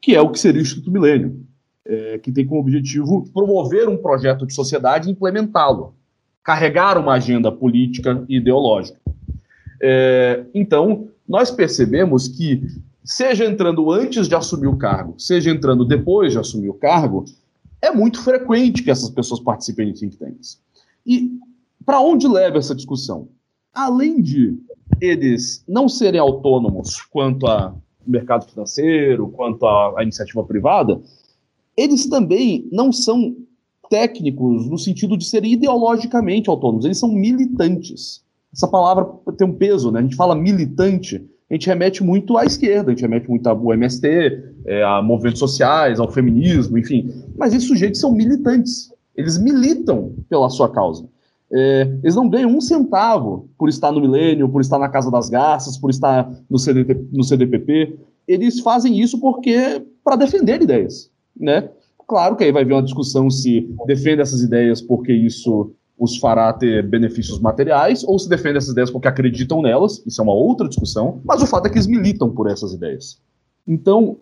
que é o que seria o Instituto Milênio, é, que tem como objetivo promover um projeto de sociedade e implementá-lo, carregar uma agenda política e ideológica. É, então, nós percebemos que, seja entrando antes de assumir o cargo, seja entrando depois de assumir o cargo, é muito frequente que essas pessoas participem de think tanks. E para onde leva essa discussão? Além de eles não serem autônomos quanto ao mercado financeiro, quanto à iniciativa privada, eles também não são técnicos no sentido de serem ideologicamente autônomos, eles são militantes. Essa palavra tem um peso, né? A gente fala militante, a gente remete muito à esquerda, a gente remete muito ao MST, é, a movimentos sociais, ao feminismo, enfim. Mas esses sujeitos são militantes. Eles militam pela sua causa. É, eles não ganham um centavo por estar no Milênio, por estar na Casa das Garças, por estar no, CDT, no CDPP. Eles fazem isso porque para defender ideias, né? Claro que aí vai vir uma discussão se defende essas ideias porque isso os fará ter benefícios materiais ou se defende essas ideias porque acreditam nelas, isso é uma outra discussão, mas o fato é que eles militam por essas ideias. Então,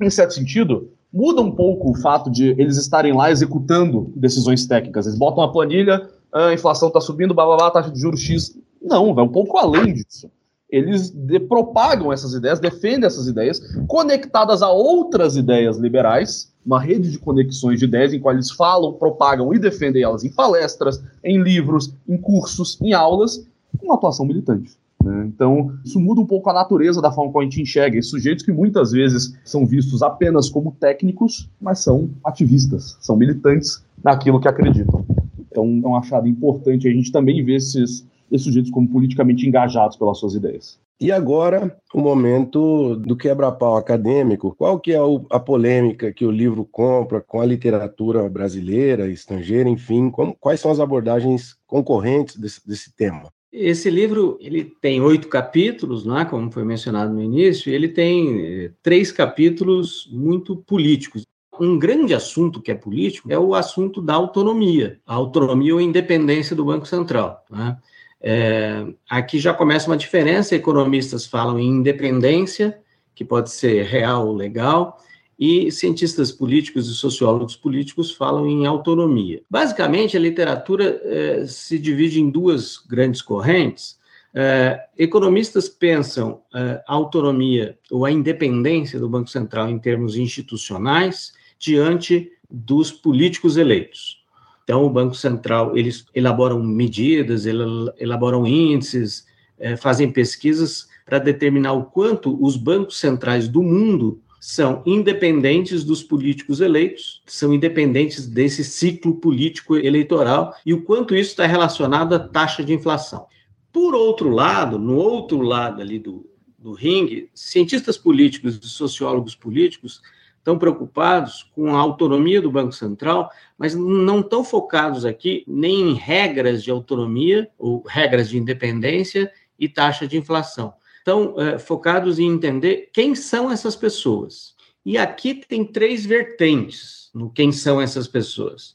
em certo sentido, muda um pouco o fato de eles estarem lá executando decisões técnicas. Eles botam a planilha, ah, a inflação está subindo, blá, blá, blá, taxa de juros X. Não, vai um pouco além disso. Eles de, propagam essas ideias, defendem essas ideias, conectadas a outras ideias liberais, uma rede de conexões de ideias em qual eles falam, propagam e defendem elas em palestras, em livros, em cursos, em aulas, com atuação militante. Né? Então, isso muda um pouco a natureza da forma como a gente enxerga esses sujeitos que muitas vezes são vistos apenas como técnicos, mas são ativistas, são militantes naquilo que acreditam. Então, é um achado importante a gente também ver esses, esses sujeitos como politicamente engajados pelas suas ideias. E agora, o momento do quebra-pau acadêmico. Qual que é a polêmica que o livro compra com a literatura brasileira, estrangeira, enfim, como, quais são as abordagens concorrentes desse, desse tema? Esse livro ele tem oito capítulos, não é? como foi mencionado no início, e ele tem eh, três capítulos muito políticos. Um grande assunto que é político é o assunto da autonomia, a autonomia ou independência do Banco Central. Né? É, aqui já começa uma diferença: economistas falam em independência, que pode ser real ou legal, e cientistas políticos e sociólogos políticos falam em autonomia. Basicamente, a literatura é, se divide em duas grandes correntes. É, economistas pensam é, a autonomia ou a independência do Banco Central em termos institucionais diante dos políticos eleitos. Então, o Banco Central, eles elaboram medidas, elaboram índices, é, fazem pesquisas para determinar o quanto os bancos centrais do mundo são independentes dos políticos eleitos, são independentes desse ciclo político eleitoral e o quanto isso está relacionado à taxa de inflação. Por outro lado, no outro lado ali do, do ringue, cientistas políticos e sociólogos políticos estão preocupados com a autonomia do Banco Central, mas não estão focados aqui nem em regras de autonomia ou regras de independência e taxa de inflação. Estão é, focados em entender quem são essas pessoas E aqui tem três vertentes no quem são essas pessoas.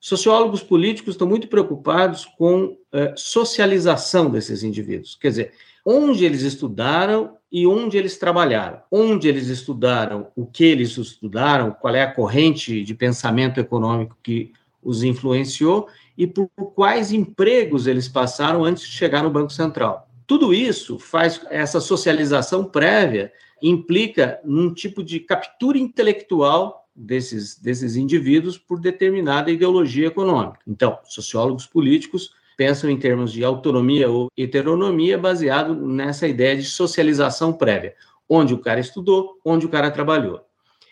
Sociólogos políticos estão muito preocupados com eh, socialização desses indivíduos, quer dizer, onde eles estudaram e onde eles trabalharam. Onde eles estudaram, o que eles estudaram, qual é a corrente de pensamento econômico que os influenciou e por quais empregos eles passaram antes de chegar no Banco Central. Tudo isso faz essa socialização prévia implica num tipo de captura intelectual desses, desses indivíduos por determinada ideologia econômica. Então, sociólogos políticos pensam em termos de autonomia ou heteronomia baseado nessa ideia de socialização prévia, onde o cara estudou, onde o cara trabalhou.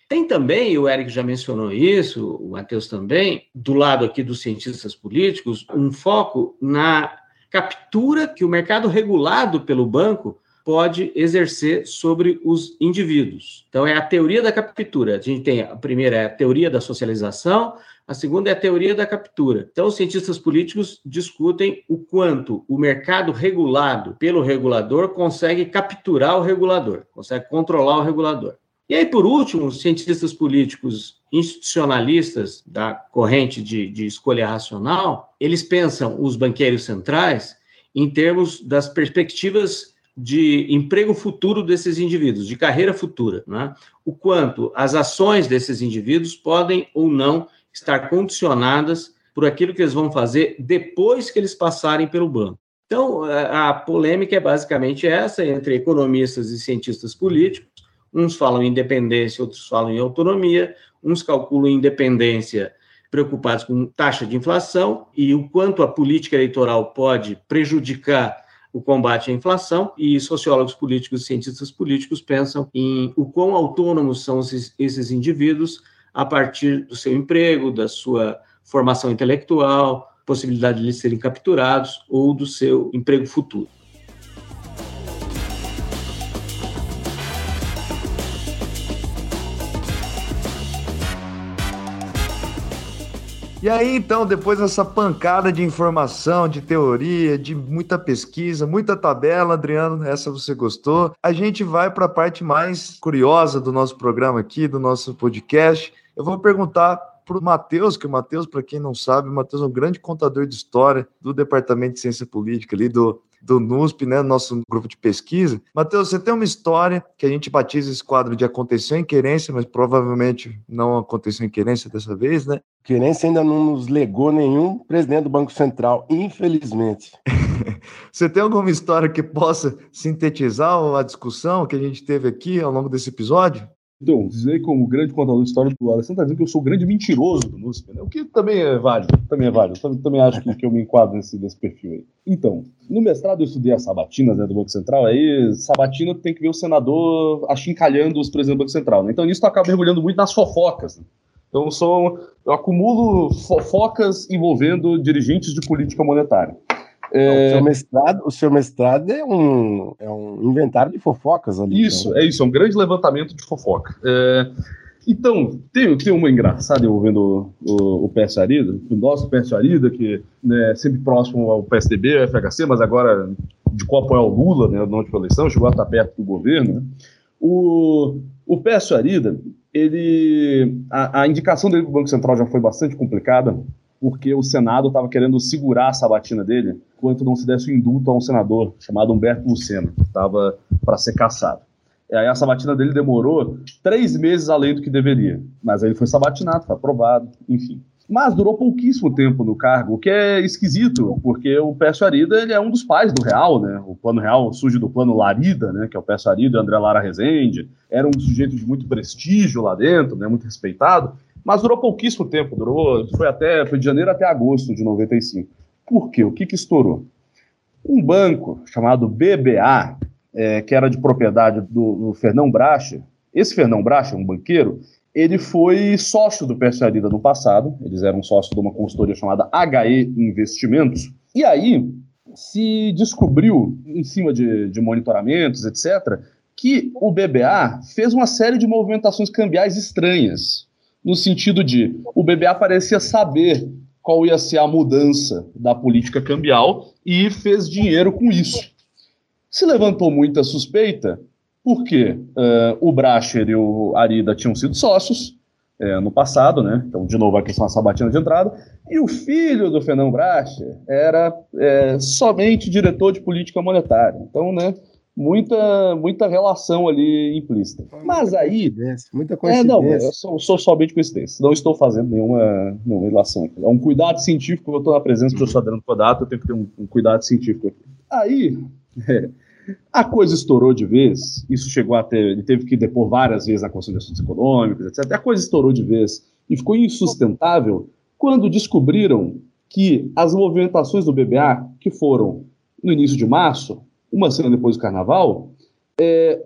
Tem também, o Eric já mencionou isso, o Matheus também, do lado aqui dos cientistas políticos, um foco na captura que o mercado regulado pelo banco pode exercer sobre os indivíduos. Então, é a teoria da captura. A gente tem a primeira é a teoria da socialização, a segunda é a teoria da captura. Então, os cientistas políticos discutem o quanto o mercado regulado pelo regulador consegue capturar o regulador, consegue controlar o regulador. E aí, por último, os cientistas políticos institucionalistas da corrente de, de escolha racional, eles pensam os banqueiros centrais em termos das perspectivas de emprego futuro desses indivíduos, de carreira futura, né? o quanto as ações desses indivíduos podem ou não estar condicionadas por aquilo que eles vão fazer depois que eles passarem pelo banco. Então, a polêmica é basicamente essa entre economistas e cientistas políticos. Uns falam em independência, outros falam em autonomia. Uns calculam independência preocupados com taxa de inflação e o quanto a política eleitoral pode prejudicar o combate à inflação, e sociólogos políticos e cientistas políticos pensam em o quão autônomos são esses, esses indivíduos a partir do seu emprego, da sua formação intelectual, possibilidade de eles serem capturados ou do seu emprego futuro. E aí, então, depois dessa pancada de informação, de teoria, de muita pesquisa, muita tabela, Adriano, essa você gostou, a gente vai para a parte mais curiosa do nosso programa aqui, do nosso podcast, eu vou perguntar para o Matheus, que o Matheus, para quem não sabe, o Matheus é um grande contador de história do Departamento de Ciência Política ali do, do NUSP, né, nosso grupo de pesquisa. Matheus, você tem uma história que a gente batiza esse quadro de aconteceu em querência, mas provavelmente não aconteceu em querência dessa vez, né? Querência ainda não nos legou nenhum presidente do Banco Central, infelizmente. você tem alguma história que possa sintetizar a discussão que a gente teve aqui ao longo desse episódio? Então, dizer como grande contador de história do Alessandro está dizendo que eu sou o grande mentiroso do NUSP, né? o que também é válido, também é válido, também, também acho que, que, eu me enquadro nesse, nesse perfil aí. Então, no mestrado eu estudei as sabatinas né, do Banco Central, aí sabatina tem que ver o senador achincalhando os presidentes do Banco Central, né? então nisso eu acabo mergulhando muito nas fofocas, né? Então, sou, eu acumulo fofocas envolvendo dirigentes de política monetária. É... O, seu mestrado, o seu mestrado é um, é um inventário de fofocas ali. Isso, então. é isso, é um grande levantamento de fofoca. É... Então, tem, tem uma engraçada envolvendo o, o, o PS Arida, o nosso PS Arida, que né, é sempre próximo ao PSDB, ao FHC, mas agora de copo é o Lula, né, na última eleição, chegou a estar perto do governo. Né? O, o PS Arida, ele, a, a indicação dele para o Banco Central já foi bastante complicada, porque o Senado estava querendo segurar a sabatina dele enquanto não se desse o indulto a um senador chamado Humberto Lucena, que estava para ser caçado. E aí a sabatina dele demorou três meses além do que deveria, mas aí ele foi sabatinado, foi aprovado, enfim. Mas durou pouquíssimo tempo no cargo, o que é esquisito, porque o Pércio Arida ele é um dos pais do Real, né? O Plano Real surge do Plano Larida, né? Que é o Pércio Arida e o André Lara Rezende. Era um sujeito de muito prestígio lá dentro, né? Muito respeitado. Mas durou pouquíssimo tempo, durou, foi até, foi de janeiro até agosto de 95. Por quê? O que que estourou? Um banco chamado BBA, é, que era de propriedade do, do Fernão Brache, esse Fernão Brache, um banqueiro, ele foi sócio do PS Arida no passado, eles eram sócios de uma consultoria chamada HE Investimentos, e aí se descobriu, em cima de, de monitoramentos, etc., que o BBA fez uma série de movimentações cambiais estranhas no sentido de o BBA parecia saber qual ia ser a mudança da política cambial e fez dinheiro com isso. Se levantou muita suspeita Porque uh, o Bracher e o Arida tinham sido sócios é, no passado, né? Então, de novo, a questão da sabatina de entrada. E o filho do Fernão Bracher era é, somente diretor de política monetária. Então, né? Muita, muita relação ali implícita. Mas aí. Muita coincidência. É, não, eu sou, sou somente coincidência. Não estou fazendo nenhuma, nenhuma relação aqui. É um cuidado científico, eu estou na presença do professor Adriano Podato, eu tenho que ter um, um cuidado científico aqui. Aí. É, a coisa estourou de vez, isso chegou a ter, ele teve que depor várias vezes na Conselho de Assuntos Econômicos, etc. A coisa estourou de vez e ficou insustentável quando descobriram que as movimentações do BBA, que foram no início de março, uma semana depois do carnaval, é,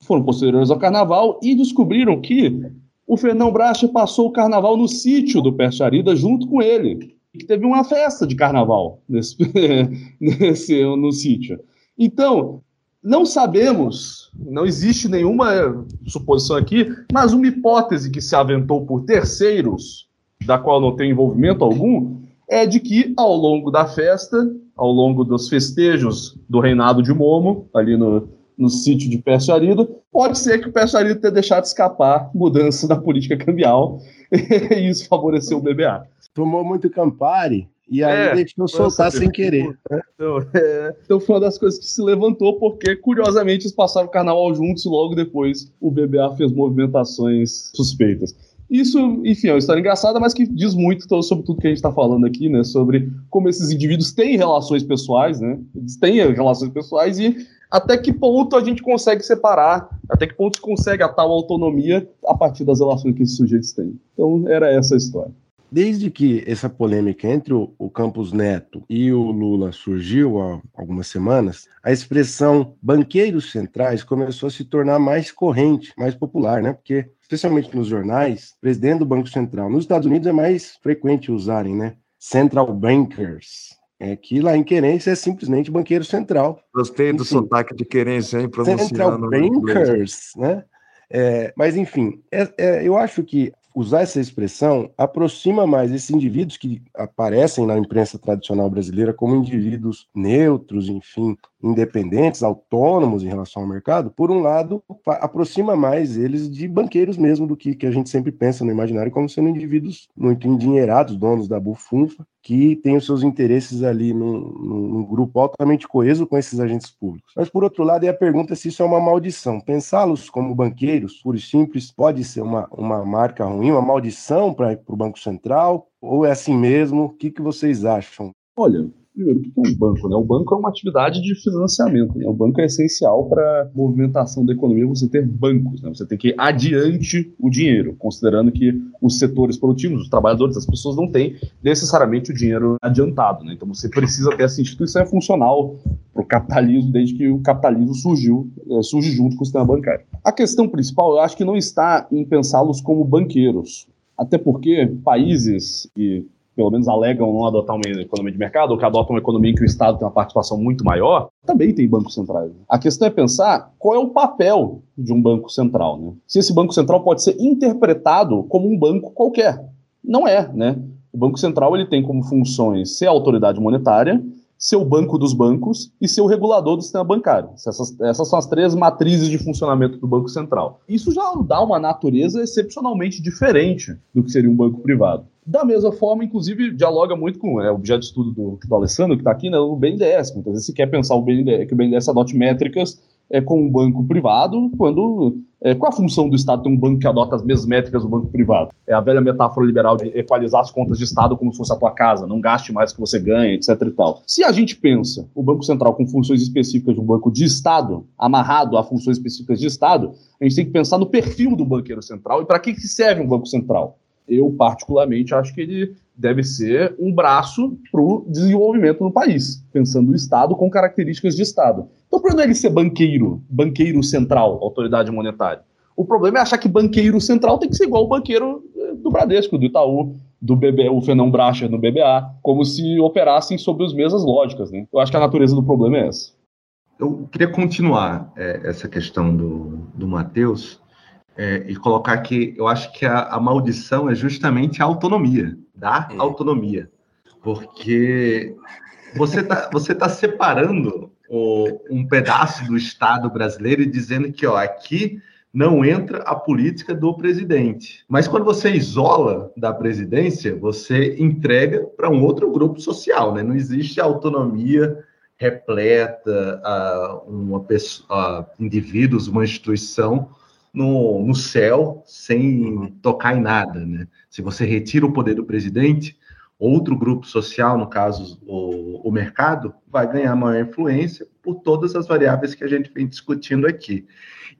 foram posteriores ao carnaval e descobriram que o Fernão Bracha passou o carnaval no sítio do Percharida junto com ele. Que teve uma festa de carnaval nesse, nesse, no sítio. Então, não sabemos, não existe nenhuma suposição aqui, mas uma hipótese que se aventou por terceiros, da qual não tem envolvimento algum, é de que ao longo da festa, ao longo dos festejos do reinado de Momo, ali no, no sítio de Pércio Arido, pode ser que o Pércio Arido tenha deixado escapar mudança na política cambial e isso favoreceu o BBA. Tomou muito Campari e aí é, deixou soltar sem querer. Né? Então, é, então foi uma das coisas que se levantou, porque curiosamente eles passaram o carnaval juntos e logo depois o BBA fez movimentações suspeitas. Isso, enfim, é uma história engraçada, mas que diz muito sobre tudo que a gente está falando aqui, né? Sobre como esses indivíduos têm relações pessoais, né? Eles têm relações pessoais e até que ponto a gente consegue separar, até que ponto se consegue a tal autonomia a partir das relações que esses sujeitos têm. Então, era essa a história. Desde que essa polêmica entre o, o Campos Neto e o Lula surgiu há algumas semanas, a expressão banqueiros centrais começou a se tornar mais corrente, mais popular, né? Porque, especialmente nos jornais, presidente do Banco Central. Nos Estados Unidos é mais frequente usarem, né? Central Bankers. É que lá em Querência é simplesmente banqueiro central. Gostei do enfim, sotaque de Querência, hein? Central Bankers, né? É, mas, enfim, é, é, eu acho que usar essa expressão aproxima mais esses indivíduos que aparecem na imprensa tradicional brasileira como indivíduos neutros, enfim, independentes, autônomos em relação ao mercado, por um lado, aproxima mais eles de banqueiros mesmo do que, que a gente sempre pensa no imaginário como sendo indivíduos muito endinheirados, donos da bufunfa, que têm os seus interesses ali num, num, grupo altamente coeso com esses agentes públicos. Mas, por outro lado, é a pergunta se isso é uma maldição. Pensá-los como banqueiros, puro e simples, pode ser uma, uma marca ruim, uma maldição para o Banco Central, ou é assim mesmo? O que, que vocês acham? Olha, Primeiro, o que é um banco? Né? O banco é uma atividade de financiamento. Né? O banco é essencial para a movimentação da economia você ter bancos. Né? Você tem que ir adiante o dinheiro, considerando que os setores produtivos, os trabalhadores, as pessoas não têm necessariamente o dinheiro adiantado. Né? Então você precisa ter essa instituição é funcional para o capitalismo desde que o capitalismo surgiu, é, surge junto com o sistema bancário. A questão principal, eu acho que não está em pensá-los como banqueiros. Até porque países que pelo menos alegam não adotar uma economia de mercado, ou que adotam uma economia em que o Estado tem uma participação muito maior, também tem bancos centrais. A questão é pensar qual é o papel de um banco central. Né? Se esse banco central pode ser interpretado como um banco qualquer. Não é, né? O Banco Central ele tem como funções ser autoridade monetária, ser o banco dos bancos e ser o regulador do sistema bancário. Essas, essas são as três matrizes de funcionamento do Banco Central. Isso já dá uma natureza excepcionalmente diferente do que seria um banco privado. Da mesma forma, inclusive, dialoga muito com é, o objeto de estudo do, do Alessandro, que está aqui, né, o BNDES. Muitas vezes se quer pensar o BNDES, que o BNDES adote métricas é, com um banco privado, quando. É, qual a função do Estado ter um banco que adota as mesmas métricas do banco privado? É a velha metáfora liberal de equalizar as contas de Estado como se fosse a tua casa, não gaste mais que você ganha, etc e tal. Se a gente pensa o Banco Central com funções específicas de um banco de Estado, amarrado a funções específicas de Estado, a gente tem que pensar no perfil do banqueiro central e para que, que serve um banco central eu particularmente acho que ele deve ser um braço para o desenvolvimento do país, pensando o Estado com características de Estado. Então, por não ele ser banqueiro, banqueiro central, autoridade monetária? O problema é achar que banqueiro central tem que ser igual o banqueiro eh, do Bradesco, do Itaú, do BB, o Fenão Bracher no BBA, como se operassem sob as mesmas lógicas. Né? Eu acho que a natureza do problema é essa. Eu queria continuar é, essa questão do, do Matheus, é, e colocar que eu acho que a, a, maldição é justamente a autonomia, dar é. autonomia. Porque você está você tá separando o, um pedaço do Estado brasileiro e dizendo que ó, aqui não entra a política do presidente. Mas quando você isola da presidência, você entrega para um outro grupo social, né? Não existe autonomia repleta a uma pessoa, a indivíduos, uma instituição no, no céu sem tocar em nada, né? Se você retira o poder do presidente, outro grupo social, no caso o, o mercado, vai ganhar maior influência por todas as variáveis que a gente vem discutindo aqui.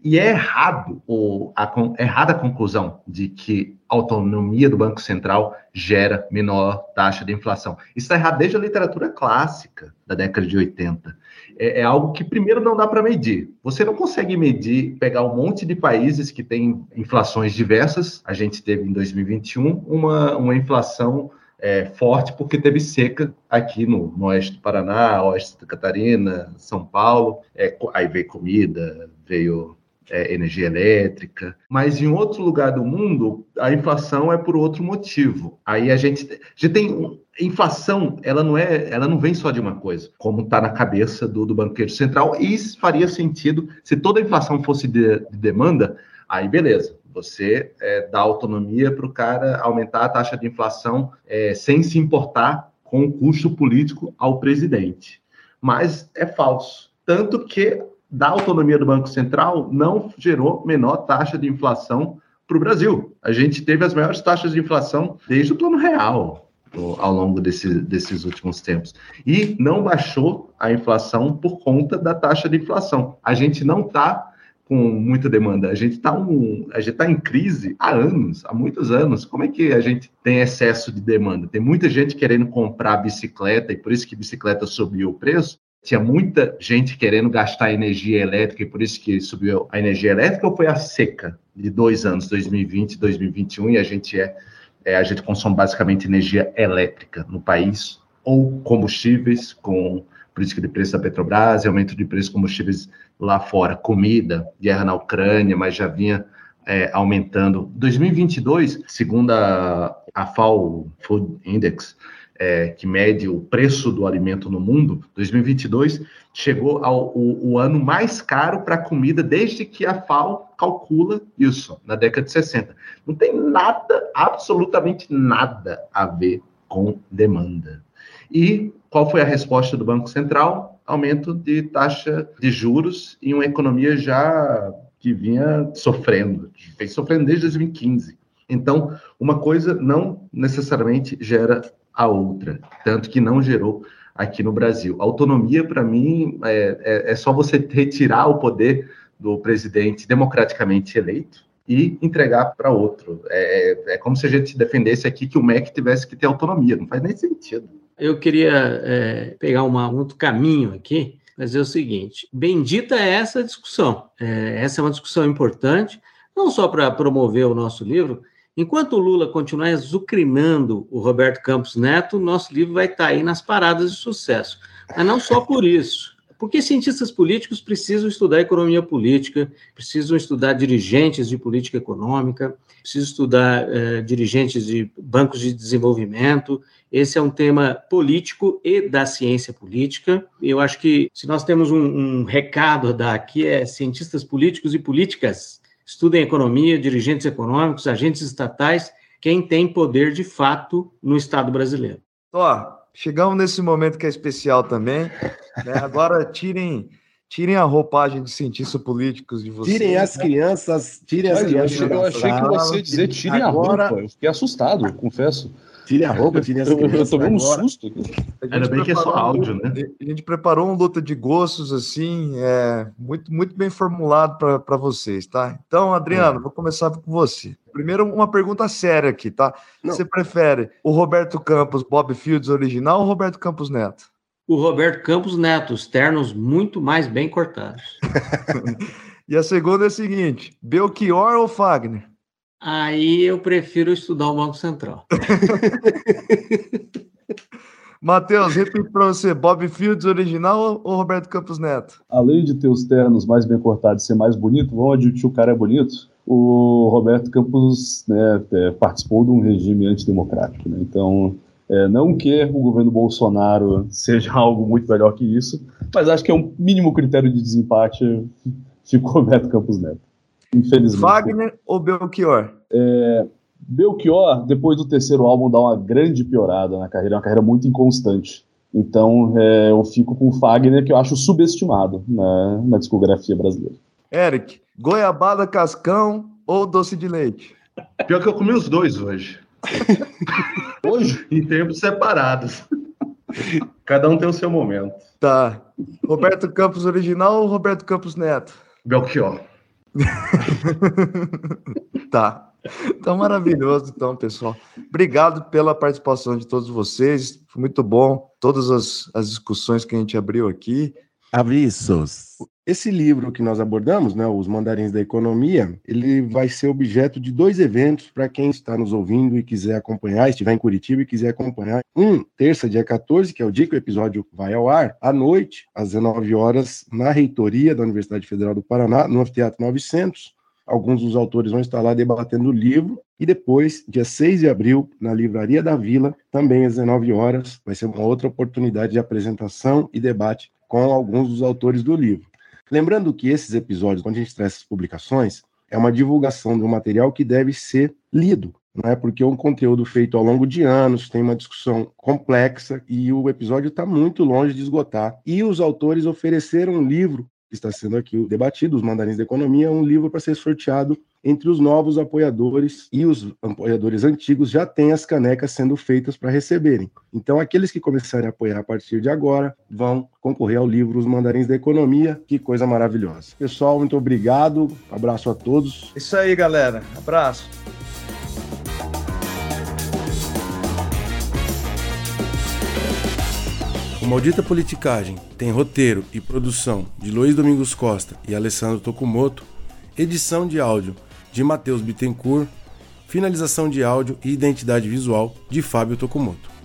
E é errado o, a, errada a conclusão de que autonomia do Banco Central gera menor taxa de inflação. Isso está errado desde a literatura clássica da década de 80. É, é algo que, primeiro, não dá para medir. Você não consegue medir, pegar um monte de países que têm inflações diversas. A gente teve em 2021 uma, uma inflação é, forte porque teve seca aqui no, no, oeste do Paraná, oeste da Catarina, São Paulo. É, aí veio comida, veio é, energia elétrica, mas em outro lugar do mundo a inflação é por outro motivo. Aí a gente, a gente tem inflação, ela não é, ela não vem só de uma coisa, como está na cabeça do, do banqueiro central. E isso faria sentido se toda a inflação fosse de, de demanda. Aí beleza, você é, dá autonomia para o cara aumentar a taxa de inflação é, sem se importar com o custo político ao presidente. Mas é falso. Tanto que da autonomia do Banco Central não gerou menor taxa de inflação para o Brasil. A gente teve as maiores taxas de inflação desde o plano real ao longo desse, desses últimos tempos. E não baixou a inflação por conta da taxa de inflação. A gente não está com muita demanda. A gente está um, a gente tá em crise há anos, há muitos anos. Como é que a gente tem excesso de demanda? Tem muita gente querendo comprar bicicleta e por isso que bicicleta subiu o preço tinha muita gente querendo gastar energia elétrica e por isso que subiu a energia elétrica ou foi a seca de dois anos, 2020 e 2021, e a gente é, é, a gente consome basicamente energia elétrica no país ou combustíveis com política de preço da Petrobras, aumento de preço de combustíveis lá fora, comida, guerra na Ucrânia, mas já vinha é, aumentando. 2022, segundo a, a FAO Food Index, é, que mede o preço do alimento no mundo, 2022 chegou ao o, o ano mais caro para comida desde que a FAO calcula isso, na década de 60. Não tem nada, absolutamente nada a ver com demanda. E qual foi a resposta do Banco Central? Aumento de taxa de juros em uma economia já que vinha sofrendo, vem sofrendo desde 2015. Então, uma coisa não necessariamente gera a outra, tanto que não gerou aqui no Brasil. Autonomia, para mim, é, é, é, só você retirar o poder do presidente democraticamente eleito e entregar para outro. É, é, é, como se a gente defendesse aqui que o MEC tivesse que ter autonomia, não faz nem sentido. Eu queria é, pegar uma, um outro caminho aqui, mas é o seguinte: bendita é essa discussão. É, essa é uma discussão importante, não só para promover o nosso livro, Enquanto o Lula continuar azucrinando o Roberto Campos Neto, nosso livro vai estar aí nas paradas de sucesso. Mas não só por isso. Porque cientistas políticos precisam estudar economia política, precisam estudar dirigentes de política econômica, precisam estudar eh, dirigentes de bancos de desenvolvimento. Esse é um tema político e da ciência política. Eu acho que se nós temos um, um recado a dar aqui é cientistas políticos e políticas estudem economia, dirigentes econômicos, agentes estatais, quem tem poder de fato no Estado brasileiro. Ó, chegamos nesse momento que é especial também. Né? Agora tirem tirem a roupagem de cientistas políticos de vocês. Tirem as crianças, tirem as crianças. Eu achei, que você ia dizer tirem Agora... a roupa. Eu fiquei assustado, confesso. Tire a roupa, tire as crianças. Eu tomei um susto aqui. Ainda bem que é só áudio, né? A gente preparou um luta de gostos, assim, é, muito, muito bem formulado para vocês, tá? Então, Adriano, é. vou começar com você. Primeiro, uma pergunta séria aqui, tá? Não. Você prefere o Roberto Campos, Bob Fields original ou Roberto Campos Neto? O Roberto Campos Neto, os ternos muito mais bem cortados. e a segunda é a seguinte: Belchior ou Fagner? Aí eu prefiro estudar o Banco Central. Matheus, repito para você: Bob Fields original ou Roberto Campos Neto? Além de ter os ternos mais bem cortados e ser mais bonito, vamos admitir o cara é bonito. O Roberto Campos né, é, participou de um regime antidemocrático. Né? Então, É, não que o governo Bolsonaro seja algo muito melhor que isso, mas acho que é um mínimo critério de desempate ficou Beto Campos Neto. Infelizmente. Wagner ou Belchior? É, Belchior, depois do terceiro álbum, dá uma grande piorada na carreira, é uma carreira muito inconstante. Então é, eu fico com o Fagner, que eu acho subestimado na, na discografia brasileira. Eric, goiabada cascão ou doce de leite? Pior que eu comi os dois hoje. hoje? em tempos separados. Cada um tem o seu momento. Tá. Roberto Campos original ou Roberto Campos Neto? Belchior. tá. Então, maravilhoso, então, pessoal. Obrigado pela participação de todos vocês. Foi muito bom todas as, as discussões que a gente abriu aqui. Avisos. Esse livro que nós abordamos, né, Os Mandarins da Economia, ele vai ser objeto de dois eventos para quem está nos ouvindo e quiser acompanhar, estiver em Curitiba e quiser acompanhar. Um, terça, dia 14, que é o dia que o episódio vai ao ar, à noite, às 19 horas, na reitoria da Universidade Federal do Paraná, no Anfiteatro 900. Alguns dos autores vão estar lá debatendo o livro. E depois, dia 6 de abril, na Livraria da Vila, também às 19 horas, vai ser uma outra oportunidade de apresentação e debate com alguns dos autores do livro. Lembrando que esses episódios, quando a gente traz essas publicações, é uma divulgação de um material que deve ser lido, não é? Porque é um conteúdo feito ao longo de anos, tem uma discussão complexa e o episódio está muito longe de esgotar. E os autores ofereceram um livro que está sendo aqui debatido, Os Mandarins da Economia, um livro para ser sorteado entre os novos apoiadores e os apoiadores antigos já têm as canecas sendo feitas para receberem. Então, aqueles que começarem a apoiar a partir de agora vão concorrer ao livro Os Mandarins da Economia. Que coisa maravilhosa. Pessoal, muito obrigado. Abraço a todos. Isso aí, galera. Abraço. O Maldita Politicagem tem roteiro e produção de Luiz Domingos Costa e Alessandro Tokumoto, edição de áudio de Matheus Bittencourt, finalização de áudio e identidade visual de Fábio Tokumoto.